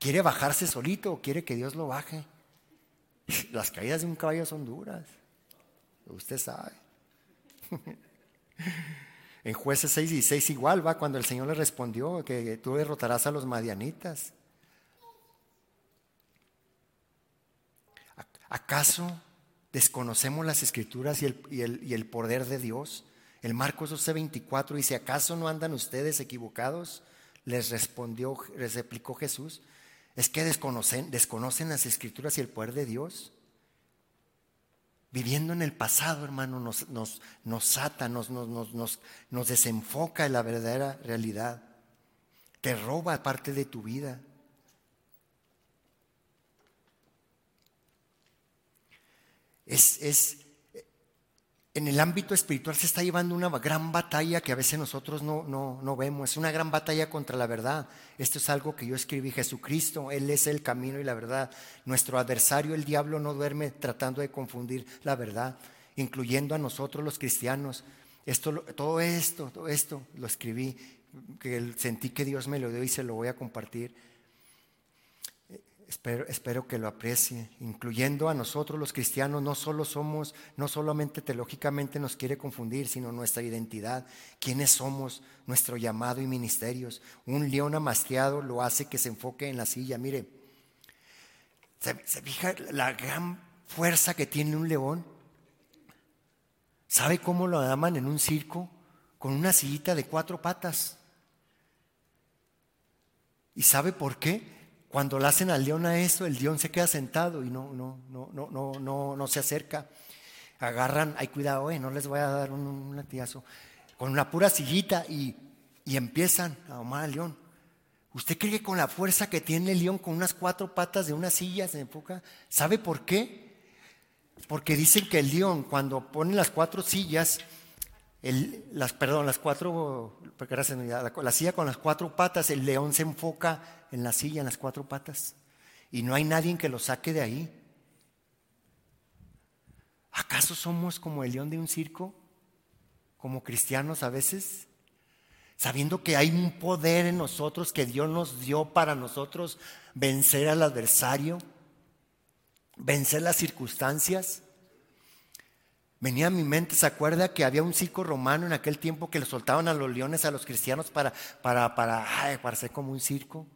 Speaker 2: ¿Quiere bajarse solito o quiere que Dios lo baje? Las caídas de un caballo son duras. Usted sabe. En jueces 6 y 6 igual va cuando el Señor le respondió que tú derrotarás a los madianitas. ¿Acaso desconocemos las escrituras y el, y el, poder de Dios. El Marcos 12:24 dice, ¿acaso no andan ustedes equivocados? Les respondió, les replicó Jesús. Es que desconocen, desconocen las escrituras y el poder de Dios. Viviendo en el pasado, hermano, nos, nos, nos ata, nos, nos, nos, nos desenfoca en la verdadera realidad. Te roba parte de tu vida. Es, es, en el ámbito espiritual se está llevando una gran batalla que a veces nosotros no, no, vemos. Es una gran batalla contra la verdad. Esto es algo que yo escribí. Jesucristo, Él es el camino y la verdad. Nuestro adversario, el diablo, no duerme tratando de confundir la verdad, incluyendo a nosotros los cristianos. Esto, todo esto, todo esto lo escribí, que sentí que Dios me lo dio y se lo voy a compartir. Espero, espero, que lo aprecie, incluyendo a nosotros los cristianos, no solo somos, no solamente teológicamente nos quiere confundir, sino nuestra identidad, quiénes somos, nuestro llamado y ministerios. Un león amasteado lo hace que se enfoque en la silla. Mire, ¿se, fija la gran fuerza que tiene un león? ¿Sabe cómo lo llaman en un circo? Con una sillita de cuatro patas. ¿Y sabe por qué? Cuando le hacen al león a eso, el león se queda sentado y no, no, no, no, no, no, no se acerca. Agarran, hay cuidado, eh, no les voy a dar un, un latigazo, con una pura sillita y, y empiezan a domar al león. ¿Usted cree que con la fuerza que tiene el león, con unas cuatro patas de una silla, se enfoca? ¿Sabe por qué? Porque dicen que el león, cuando pone las cuatro sillas, las, perdón, las cuatro, la, la silla con las cuatro patas, el león se enfoca en la silla, en las cuatro patas, y no hay nadie que lo saque de ahí. ¿Acaso somos como el león de un circo? Como cristianos a veces, sabiendo que hay un poder en nosotros que Dios nos dio para nosotros vencer al adversario, vencer las circunstancias. Venía a mi mente, ¿se acuerda que había un circo romano en aquel tiempo que le soltaban a los leones a los cristianos para, para, para, hacer como un circo?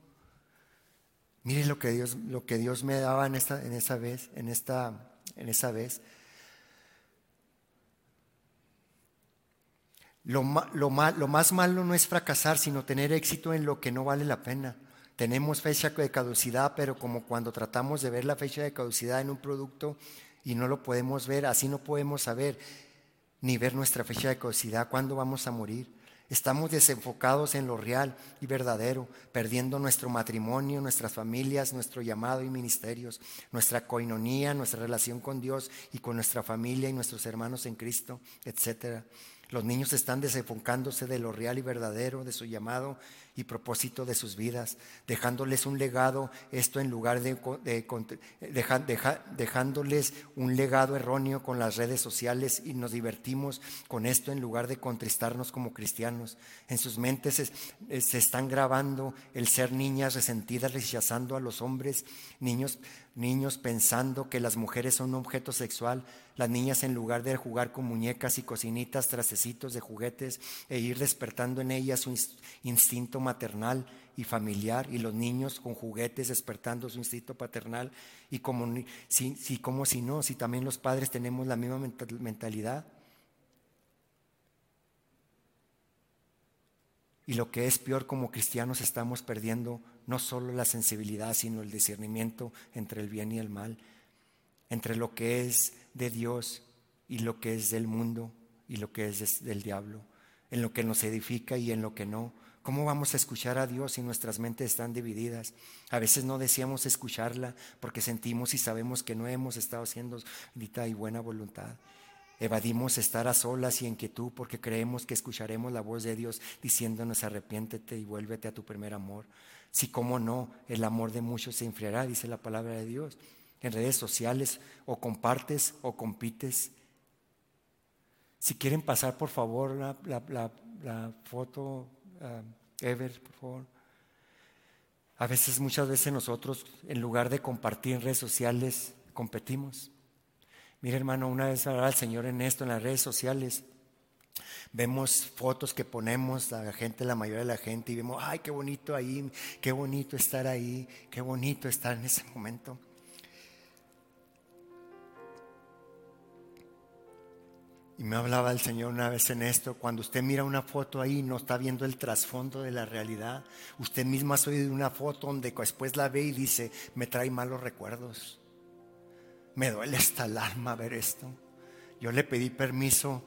Speaker 2: Mire lo que Dios, lo que Dios me daba en, esta, en esa vez, en esta, en esa vez. Lo, lo, lo más malo no es fracasar, sino tener éxito en lo que no vale la pena. Tenemos fecha de caducidad, pero como cuando tratamos de ver la fecha de caducidad en un producto, y no lo podemos ver, así no podemos saber ni ver nuestra fecha de caducidad, cuándo vamos a morir. Estamos desenfocados en lo real y verdadero, perdiendo nuestro matrimonio, nuestras familias, nuestro llamado y ministerios, nuestra coinonía, nuestra relación con Dios y con nuestra familia y nuestros hermanos en Cristo, etc. Los niños están desenfocándose de lo real y verdadero, de su llamado y propósito de sus vidas, dejándoles un legado, esto en lugar de, dejándoles un legado erróneo con las redes sociales y nos divertimos con esto en lugar de contristarnos como cristianos. En sus mentes se, se están grabando el ser niñas resentidas rechazando a los hombres, niños niños pensando que las mujeres son un objeto sexual, las niñas en lugar de jugar con muñecas y cocinitas, tracecitos de juguetes e ir despertando en ellas su instinto maternal y familiar, y los niños con juguetes despertando su instinto paternal, y como si, si, como si no, si también los padres tenemos la misma mentalidad. Y lo que es peor, como cristianos estamos perdiendo no solo la sensibilidad, sino el discernimiento entre el bien y el mal, entre lo que es de Dios y lo que es del mundo y lo que es del diablo, en lo que nos edifica y en lo que no. ¿Cómo vamos a escuchar a Dios si nuestras mentes están divididas? A veces no deseamos escucharla porque sentimos y sabemos que no hemos estado haciendo dita y buena voluntad. Evadimos estar a solas y en quietud porque creemos que escucharemos la voz de Dios diciéndonos arrepiéntete y vuélvete a tu primer amor. Si como no, el amor de muchos se enfriará, dice la palabra de Dios. En redes sociales o compartes o compites. Si quieren pasar, por favor, la, foto, uh, Ever, por favor. A veces, muchas veces nosotros, en lugar de compartir en redes sociales, competimos. Mira, hermano, una vez hablaba el Señor en esto, en las redes sociales. Vemos fotos que ponemos la gente, la mayoría de la gente, y vemos, ay, qué bonito ahí, qué bonito estar ahí, qué bonito estar en ese momento. Y me hablaba el Señor una vez en esto, cuando usted mira una foto ahí no está viendo el trasfondo de la realidad. Usted misma ha oído una foto donde después la ve y dice, me trae malos recuerdos. Me duele hasta el alma ver esto. Yo le pedí permiso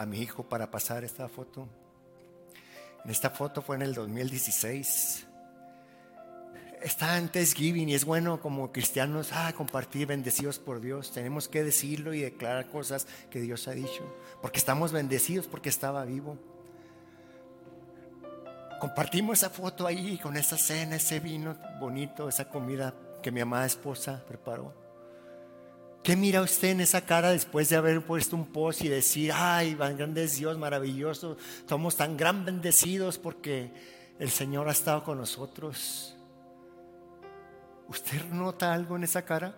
Speaker 2: a mi hijo para pasar esta foto. En esta foto fue en el 2016 está en Thanksgiving y es bueno como cristianos ah, compartir bendecidos por Dios. Tenemos que decirlo y declarar cosas que Dios ha dicho. Porque estamos bendecidos porque estaba vivo. Compartimos esa foto ahí con esa cena, ese vino bonito, esa comida que mi amada esposa preparó. ¿Qué mira usted en esa cara después de haber puesto un post y decir, ay, grande es Dios, maravilloso, somos tan gran bendecidos porque el Señor ha estado con nosotros? ¿Usted nota algo en esa cara?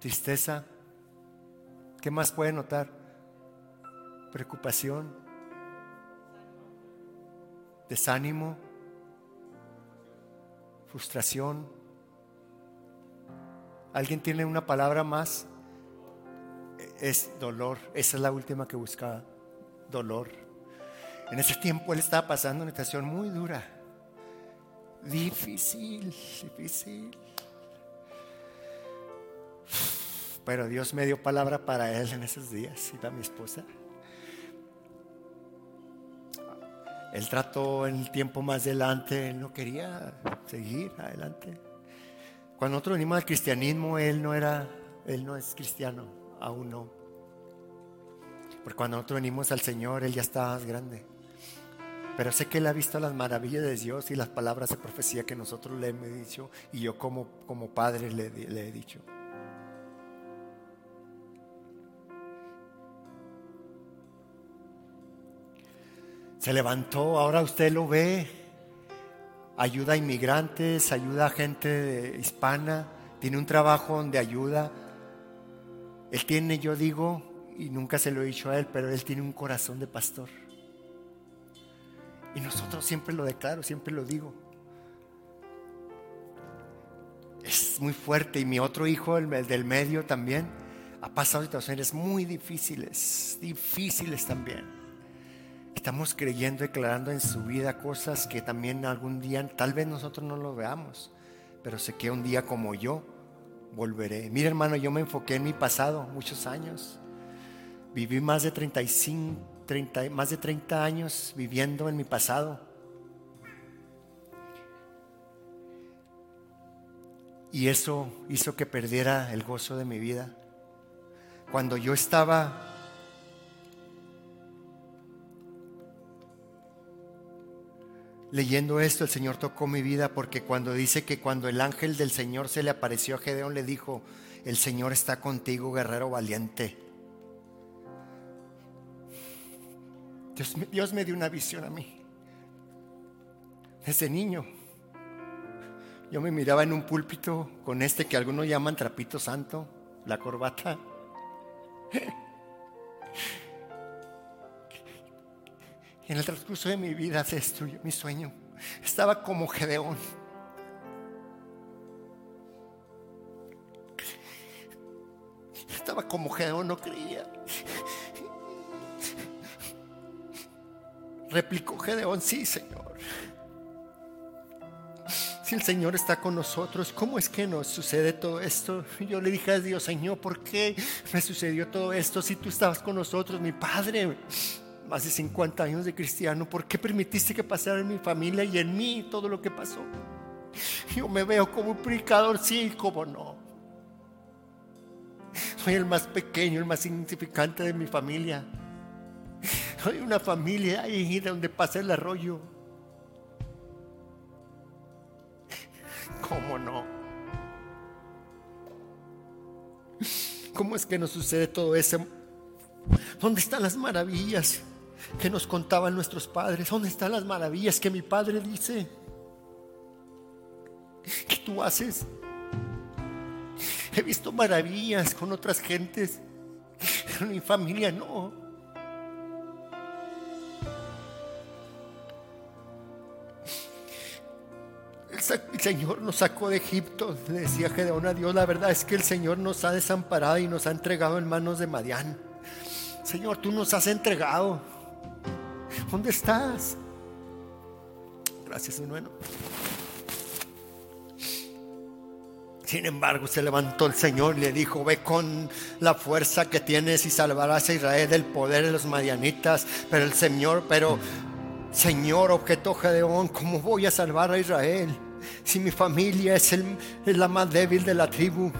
Speaker 2: Tristeza. ¿Qué más puede notar? Preocupación. Desánimo. Frustración. ¿Alguien tiene una palabra más? Es dolor. Esa es la última que buscaba. Dolor. En ese tiempo él estaba pasando una situación muy dura, difícil, difícil. Pero Dios me dio palabra para él en esos días y para mi esposa. Él trató en el tiempo más adelante, él no quería seguir adelante. Cuando nosotros venimos al cristianismo, él no era, él no es cristiano, aún no. Porque cuando nosotros venimos al Señor, él ya estaba más grande. Pero sé que Él ha visto las maravillas de Dios y las palabras de profecía que nosotros le hemos dicho y yo como, como padre le, le he dicho. Se levantó, ahora usted lo ve, ayuda a inmigrantes, ayuda a gente hispana, tiene un trabajo donde ayuda. Él tiene, yo digo, y nunca se lo he dicho a él, pero él tiene un corazón de pastor. Y nosotros siempre lo declaro, siempre lo digo. Es muy fuerte y mi otro hijo, el del medio también, ha pasado situaciones muy difíciles, difíciles también. Estamos creyendo, declarando en su vida cosas que también algún día, tal vez nosotros no lo veamos, pero sé que un día como yo volveré. Mira hermano, yo me enfoqué en mi pasado muchos años. Viví más de 35 más de 30 años viviendo en mi pasado. Y eso hizo que perdiera el gozo de mi vida. Cuando yo estaba leyendo esto, el Señor tocó mi vida porque cuando dice que cuando el ángel del Señor se le apareció a Gedeón, le dijo, el Señor está contigo, guerrero valiente. Dios, me dio una visión a mí. Desde niño, yo me miraba en un púlpito con este que algunos llaman trapito santo, la corbata. En el transcurso de mi vida se destruyó mi sueño. Estaba como Gedeón. Estaba como Gedeón, no creía. Replicó Gedeón, sí, Señor. Si el Señor está con nosotros, ¿cómo es que nos sucede todo esto? Yo le dije a Dios, Señor, ¿por qué me sucedió todo esto si tú estabas con nosotros, mi Padre? Más de 50 años de cristiano, ¿por qué permitiste que pasara en mi familia y en mí todo lo que pasó? Yo me veo como un predicador, sí, como no. Soy el más pequeño, el más insignificante de mi familia. Hay una familia ahí donde pasa el arroyo. ¿Cómo no? ¿Cómo es que nos sucede todo eso? ¿Dónde están las maravillas que nos contaban nuestros padres? ¿Dónde están las maravillas que mi padre dice? ¿Qué tú haces? He visto maravillas con otras gentes, pero mi familia no. el Señor nos sacó de Egipto, decía Gedeón a Dios, la verdad es que el Señor nos ha desamparado y nos ha entregado en manos de Madián. Señor, tú nos has entregado. ¿Dónde estás? Gracias, hermano. Sin embargo, se levantó el Señor y le dijo, ve con la fuerza que tienes y salvarás a Israel del poder de los madianitas. Pero el Señor, pero Señor, objeto Gedeón, ¿cómo voy a salvar a Israel? Si mi familia es, el, es la más débil de la tribu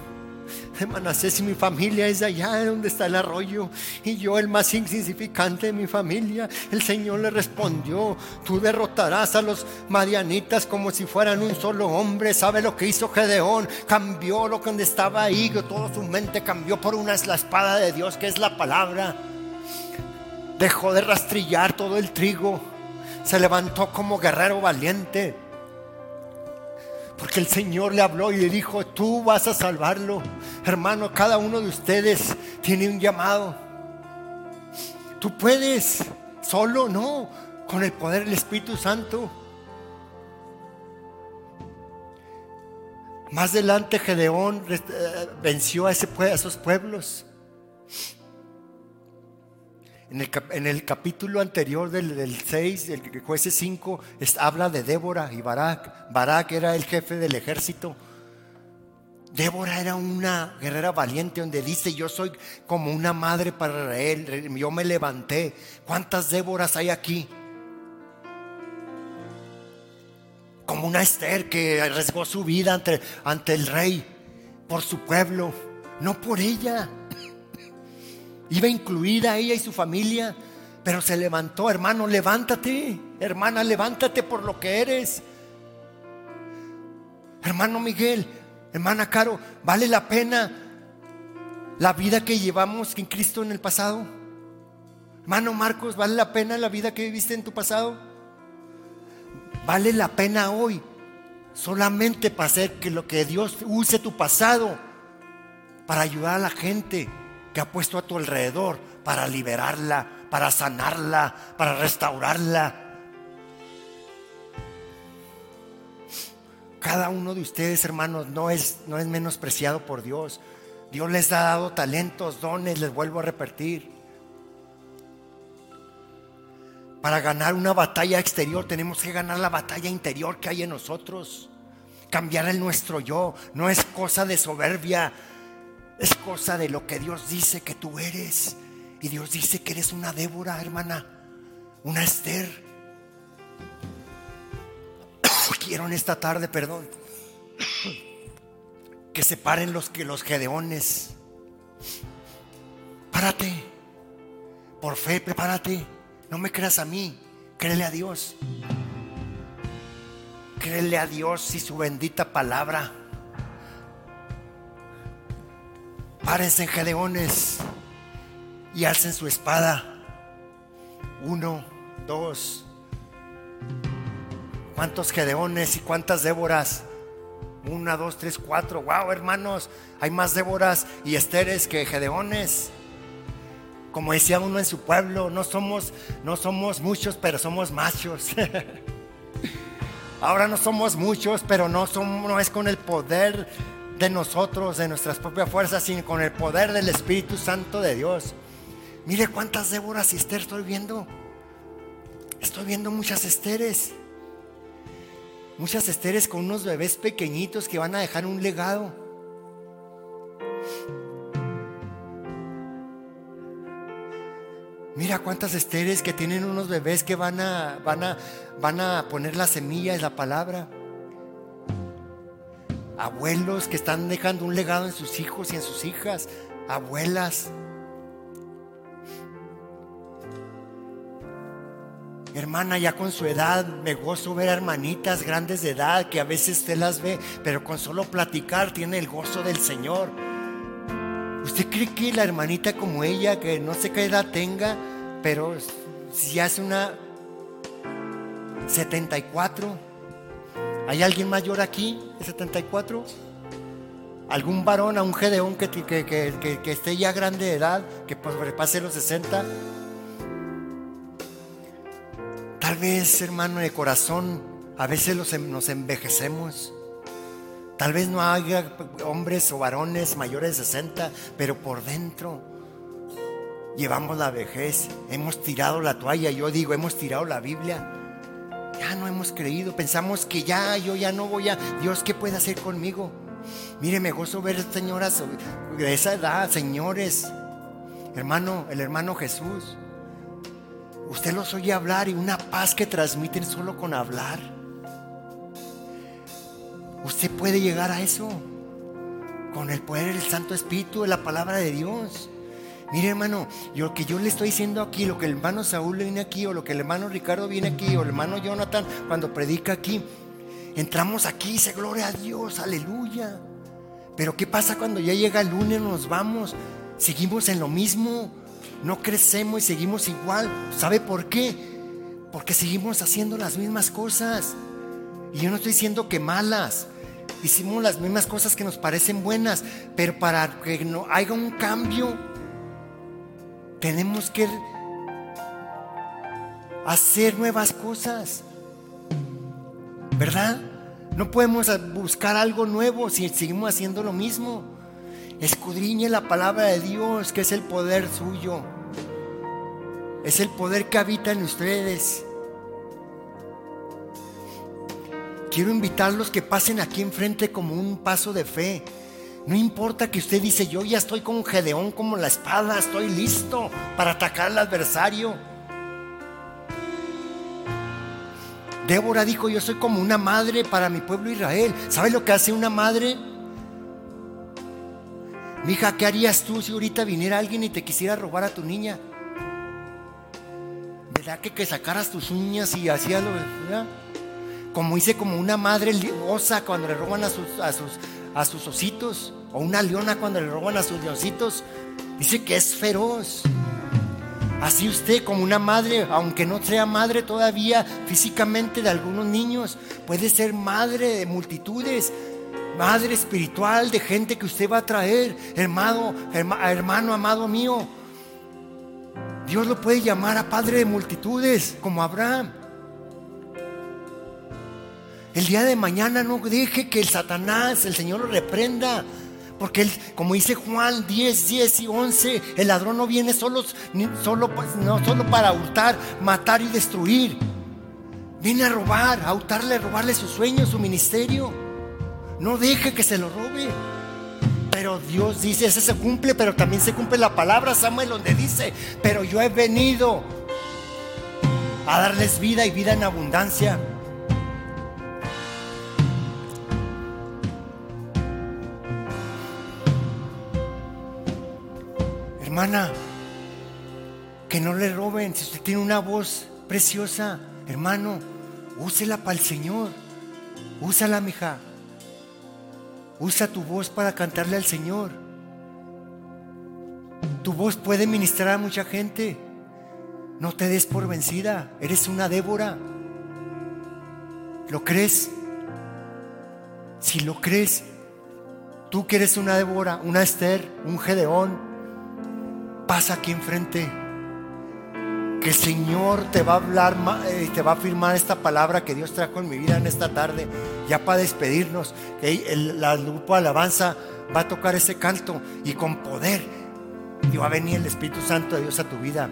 Speaker 2: de Manasés y mi familia es allá donde está el arroyo y yo el más insignificante de mi familia. El Señor le respondió, tú derrotarás a los marianitas como si fueran un solo hombre. ¿Sabe lo que hizo Gedeón? Cambió lo que estaba ahí, toda su mente cambió por una la espada de Dios que es la palabra. Dejó de rastrillar todo el trigo. Se levantó como guerrero valiente. Porque el Señor le habló y le dijo, tú vas a salvarlo. Hermano, cada uno de ustedes tiene un llamado. Tú puedes, solo no, con el poder del Espíritu Santo. Más adelante Gedeón eh, venció a, a esos pueblos. En el, capítulo anterior del, 6, el jueces 5, habla de Débora y Barak. Barak era el jefe del ejército. Débora era una guerrera valiente donde dice, yo soy como una madre para él, yo me levanté. ¿Cuántas Déboras hay aquí? Como una Esther que arriesgó su vida ante, ante el rey por su pueblo, no por ella. Iba incluida ella y su familia, pero se levantó, hermano, levántate, hermana, levántate por lo que eres. Hermano Miguel, hermana Caro, ¿vale la pena la vida que llevamos en Cristo en el pasado? Hermano Marcos, ¿vale la pena la vida que viviste en tu pasado? ¿Vale la pena hoy solamente para hacer que lo que Dios use tu pasado para ayudar a la gente? Que ha puesto a tu alrededor para liberarla, para sanarla, para restaurarla. Cada uno de ustedes, hermanos, no es, no es menospreciado por Dios. Dios les ha dado talentos, dones, les vuelvo a repetir. Para ganar una batalla exterior tenemos que ganar la batalla interior que hay en nosotros. Cambiar el nuestro yo no es cosa de soberbia, es cosa de lo que Dios dice que tú eres. Y Dios dice que eres una Débora, hermana. Una Esther. Quiero en esta tarde, perdón, que se paren los, que los gedeones. Párate. Por fe, prepárate. No me creas a mí. Créele a Dios. Créele a Dios y su bendita palabra. Párense Gedeones y alcen su espada. Uno, dos. ¿Cuántos Gedeones y cuántas Déboras? Una, dos, tres, cuatro. Wow, hermanos, hay más Déboras y Esteres que Gedeones. Como decía uno en su pueblo, no somos, no somos muchos, pero somos machos. Ahora no somos muchos, pero no, somos, no es con el poder de nosotros, de nuestras propias fuerzas, sino con el poder del Espíritu Santo de Dios. Mire cuántas Déboras y Esther estoy viendo. Estoy viendo muchas Esteres. Muchas Esteres con unos bebés pequeñitos que van a dejar un legado. Mira cuántas Esteres que tienen unos bebés que van a, van a, van a poner la semilla de la palabra abuelos que están dejando un legado en sus hijos y en sus hijas, abuelas. Hermana, ya con su edad me gozo ver hermanitas grandes de edad que a veces usted las ve, pero con solo platicar tiene el gozo del Señor. ¿Usted cree que la hermanita como ella, que no sé qué edad tenga, pero si hace una 74, ¿Hay alguien mayor aquí, de 74? ¿Algún varón, a un gedeón que, que, esté ya grande de edad, que pase los 60? Tal vez, hermano, de corazón, a veces nos envejecemos. Tal vez no haya hombres o varones mayores de 60, pero por dentro llevamos la vejez, hemos tirado la toalla, yo digo, hemos tirado la Biblia. Ya no hemos creído, pensamos que ya, yo ya no voy a, Dios, ¿qué puede hacer conmigo? Mire, me gozo ver señoras de esa edad, señores, hermano, el hermano Jesús. Usted los oye hablar y una paz que transmiten solo con hablar. Usted puede llegar a eso con el poder del Santo Espíritu, de la palabra de Dios. Mire hermano, lo que yo le estoy diciendo aquí, lo que el hermano Saúl viene aquí, o lo que el hermano Ricardo viene aquí, o el hermano Jonathan cuando predica aquí, entramos aquí, dice gloria a Dios, aleluya. Pero ¿qué pasa cuando ya llega el lunes, nos vamos? Seguimos en lo mismo, no crecemos y seguimos igual. ¿Sabe por qué? Porque seguimos haciendo las mismas cosas. Y yo no estoy diciendo que malas. Hicimos las mismas cosas que nos parecen buenas, pero para que no haya un cambio, tenemos que hacer nuevas cosas. ¿Verdad? No podemos buscar algo nuevo si seguimos haciendo lo mismo. Escudriñe la palabra de Dios, que es el poder suyo. Es el poder que habita en ustedes. Quiero invitarlos que pasen aquí enfrente como un paso de fe. No importa que usted dice, yo ya estoy como Gedeón, como la espada, estoy listo para atacar al adversario. Débora dijo, yo soy como una madre para mi pueblo Israel. ¿Sabes lo que hace una madre? Mija, ¿qué harías tú si ahorita viniera alguien y te quisiera robar a tu niña? ¿Verdad que, que sacaras tus uñas y hacías lo... Como hice como una madre osa cuando le roban a sus, a sus a sus ositos, o una leona cuando le roban a sus leoncitos, dice que es feroz. Así usted como una madre, aunque no sea madre todavía físicamente de algunos niños, puede ser madre de multitudes, madre espiritual de gente que usted va a traer, hermano, hermano amado mío. Dios lo puede llamar a padre de multitudes, como Abraham. El día de mañana no deje que el Satanás, el Señor lo reprenda. Porque él, como dice Juan 10, 10 y 11, el ladrón no viene solo, solo, pues, no, solo para hurtar, matar y destruir. Viene a robar, a hurtarle, a robarle sus sueños, su ministerio. No deje que se lo robe. Pero Dios dice, ese se cumple, pero también se cumple la palabra Samuel donde dice, pero yo he venido a darles vida y vida en abundancia. Hermana, que no le roben. Si usted tiene una voz preciosa, hermano, úsela para el Señor. Úsala, mija. Usa tu voz para cantarle al Señor. Tu voz puede ministrar a mucha gente. No te des por vencida. Eres una Débora. ¿Lo crees? Si lo crees, tú que eres una Débora, una Esther, un Gedeón, pasa aquí enfrente. Que el Señor te va a hablar, eh, te va a firmar esta palabra que Dios trajo en mi vida en esta tarde, ya para despedirnos. Que la grupo alabanza va a tocar ese canto y con poder y va a venir el Espíritu Santo de Dios a tu vida.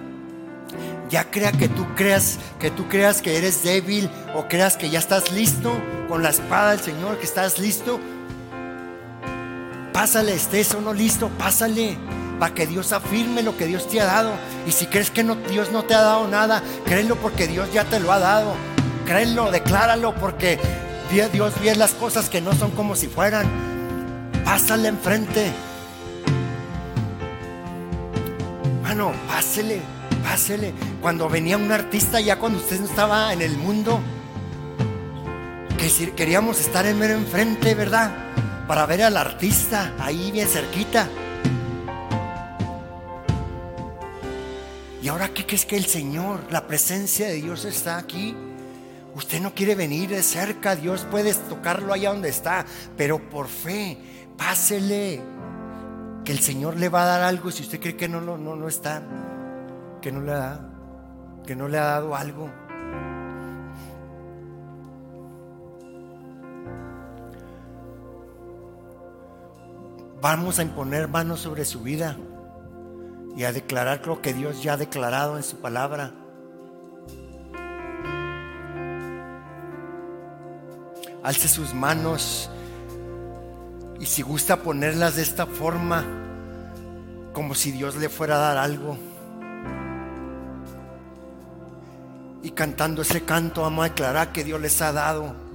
Speaker 2: Ya crea que tú creas, que tú creas que eres débil o creas que ya estás listo con la espada del Señor, que estás listo. Pásale, estés o no listo, pásale para que Dios afirme lo que Dios te ha dado. Y si crees que Dios no te ha dado nada, créelo porque Dios ya te lo ha dado. Créelo, decláralo porque Dios ve las cosas que no son como si fueran. Pásale enfrente. Mano, pásele, pásele. Cuando venía un artista, ya cuando usted no estaba en el mundo, que queríamos estar en mero enfrente, ¿verdad? Para ver al artista ahí bien cerquita. ¿Y ahora qué crees que el Señor, la presencia de Dios está aquí? Usted no quiere venir de cerca, Dios puede tocarlo allá donde está, pero por fe, pásele, que el Señor le va a dar algo si usted cree que no, no, no está, que no le ha, que no le ha dado algo. vamos a imponer manos sobre su vida y a declarar lo que Dios ya ha declarado en su palabra. Alce sus manos y si gusta ponerlas de esta forma, como si Dios le fuera a dar algo. Y cantando ese canto vamos a declarar que Dios les ha dado.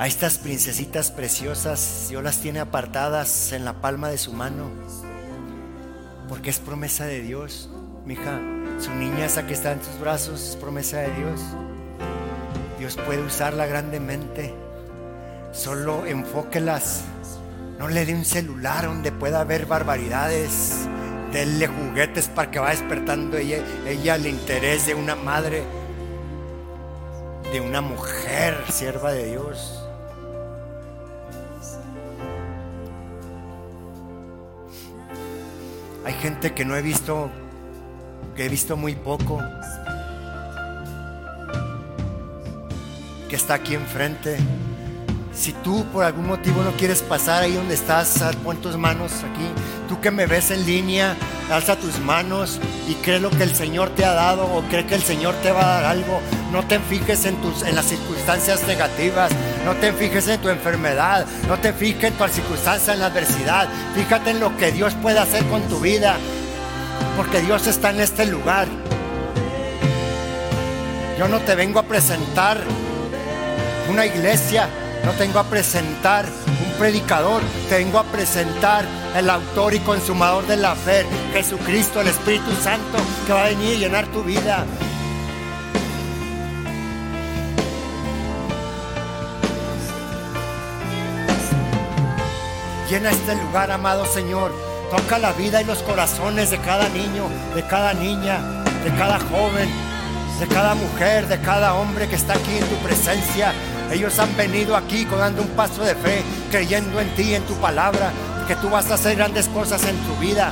Speaker 2: A estas princesitas preciosas, Dios las tiene apartadas en la palma de su mano. Porque es promesa de Dios, mija. Su niña esa que está en sus brazos es promesa de Dios. Dios puede usarla grandemente. Solo enfóquelas. No le dé un celular donde pueda haber barbaridades. Denle juguetes para que vaya despertando ella, ella el interés de una madre, de una mujer, sierva de Dios. Gente que no he visto, que he visto muy poco. que está aquí enfrente. Si tú por algún motivo no quieres pasar ahí donde estás, pon tus manos aquí. Tú que me ves en línea, alza tus manos y cree lo que el Señor te ha dado o cree que el Señor te va a dar algo. No te fijes en, tus, en las circunstancias negativas, no te fijes en tu enfermedad, no te fijes en tu circunstancia, en la adversidad. Fíjate en lo que Dios puede hacer con tu vida, porque Dios está en este lugar. Yo no te vengo a presentar una iglesia, no tengo a presentar un predicador, tengo a presentar el autor y consumador de la fe, Jesucristo, el Espíritu Santo, que va a venir a llenar tu vida. Llena este lugar, amado Señor. Toca la vida y los corazones de cada niño, de cada niña, de cada joven, de cada mujer, de cada hombre que está aquí en tu presencia. Ellos han venido aquí dando un paso de fe, creyendo en ti, en tu palabra, que tú vas a hacer grandes cosas en tu vida.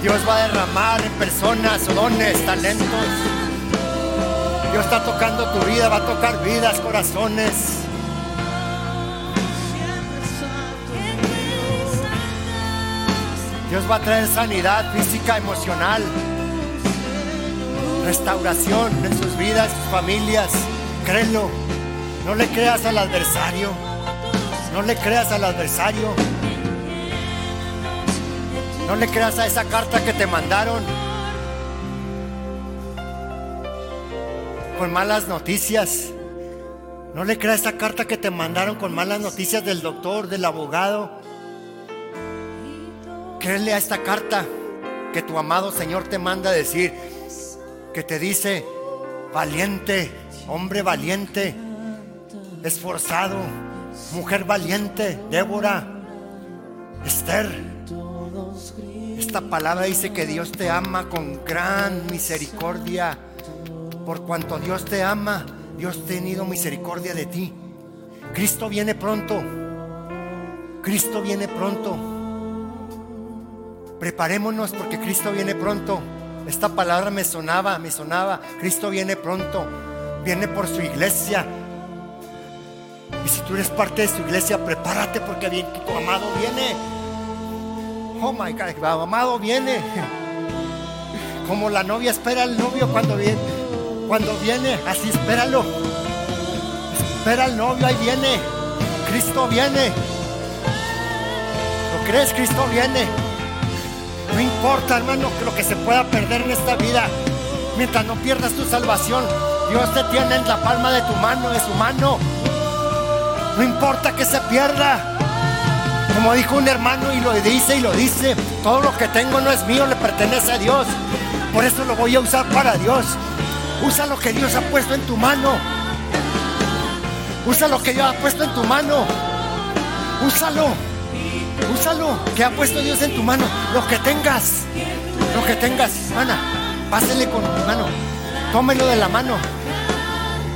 Speaker 2: Dios va a derramar en personas, dones, talentos. Dios está tocando tu vida, va a tocar vidas, corazones. Dios va a traer sanidad física, emocional, restauración en sus vidas, sus familias. Créelo. No le creas al adversario. No le creas al adversario. No le creas a esa carta que te mandaron con malas noticias. No le creas esa carta que te mandaron con malas noticias del doctor, del abogado. Créele a esta carta que tu amado Señor te manda a decir, que te dice, valiente, hombre valiente, esforzado, mujer valiente, Débora, Esther. Esta palabra dice que Dios te ama con gran misericordia. Por cuanto Dios te ama, Dios ha tenido misericordia de ti. Cristo viene pronto. Cristo viene pronto. Preparémonos porque Cristo viene pronto. Esta palabra me sonaba, me sonaba. Cristo viene pronto. Viene por su iglesia. Y si tú eres parte de su iglesia, prepárate porque tu amado viene. Oh my God, amado viene. Como la novia espera al novio cuando viene. Cuando viene, así espéralo. Espera al novio, ahí viene. Cristo viene. ¿Lo crees? Cristo viene. No importa, hermano, lo que se pueda perder en esta vida. Mientras no pierdas tu salvación, Dios te tiene en la palma de tu mano, de su mano. No importa que se pierda. Como dijo un hermano y lo dice y lo dice, todo lo que tengo no es mío, le pertenece a Dios. Por eso lo voy a usar para Dios. Usa lo que Dios ha puesto en tu mano. Usa lo que Dios ha puesto en tu mano. Úsalo. Úsalo. ¿Qué ha puesto Dios en tu mano? Lo que tengas. Lo que tengas. Mana, pásele con tu mano. Tómelo de la mano.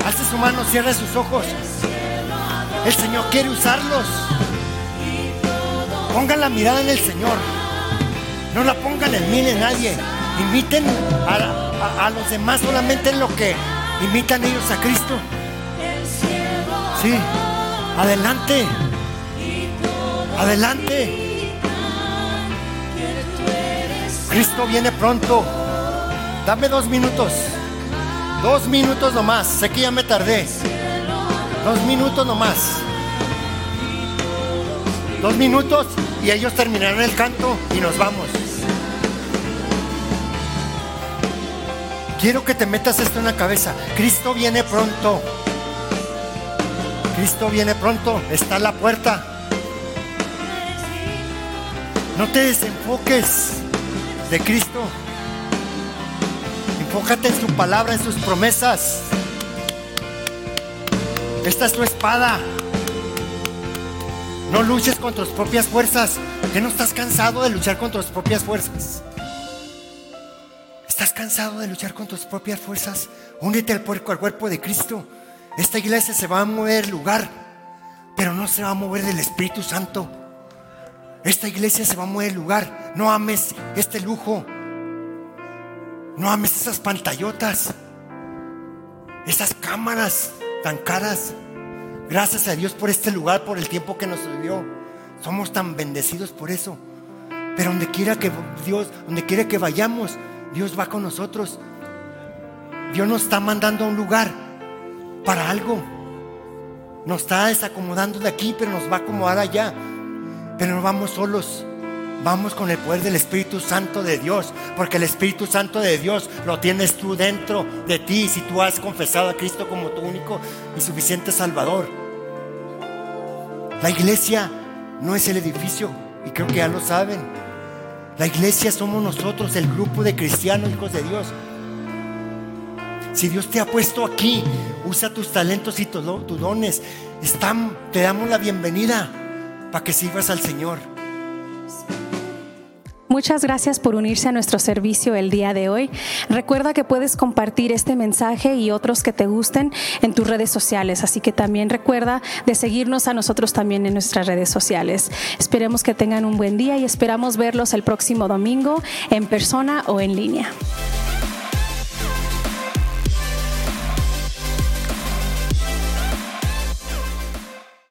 Speaker 2: Alce su mano, cierre sus ojos. El Señor quiere usarlos. Pongan la mirada en el Señor. No la pongan en mí ni en nadie. Imiten a, los demás solamente en lo que imitan ellos a Cristo. Sí, adelante. Adelante. Cristo viene pronto. Dame dos minutos. Dos minutos nomás. Sé que ya me tardé. Dos minutos nomás. Dos minutos y ellos terminarán el canto y nos vamos. Quiero que te metas esto en la cabeza. Cristo viene pronto. Cristo viene pronto. Está a la puerta. No te desenfoques de Cristo. Enfócate en su palabra, en sus promesas. Esta es tu espada. No luches con tus propias fuerzas. ¿Que no estás cansado de luchar con tus propias fuerzas? ¿Estás cansado de luchar con tus propias fuerzas? Únete al puerco, al cuerpo de Cristo. Esta iglesia se va a mover lugar, pero no se va a mover del Espíritu Santo. Esta iglesia se va a mover lugar. No ames este lujo. No ames esas pantallotas. Esas cámaras tan caras. Gracias a Dios por este lugar, por el tiempo que nos dio. Somos tan bendecidos por eso. Pero donde quiera que Dios, donde quiera que vayamos, Dios va con nosotros. Dios nos está mandando a un lugar para algo. Nos está desacomodando de aquí, pero nos va a acomodar allá. Pero no vamos solos. Vamos con el poder del Espíritu Santo de Dios, porque el Espíritu Santo de Dios lo tienes tú dentro de ti si tú has confesado a Cristo como tu único y suficiente Salvador. La iglesia no es el edificio, y creo que ya lo saben. La iglesia somos nosotros, el grupo de cristianos, hijos de Dios. Si Dios te ha puesto aquí, usa tus talentos y tus dones. Están, te damos la bienvenida para que sirvas al Señor.
Speaker 1: Muchas gracias por unirse a nuestro servicio el día de hoy. Recuerda que puedes compartir este mensaje y otros que te gusten en tus redes sociales, así que también recuerda de seguirnos a nosotros también en nuestras redes sociales. Esperemos que tengan un buen día y esperamos verlos el próximo domingo en persona o en línea.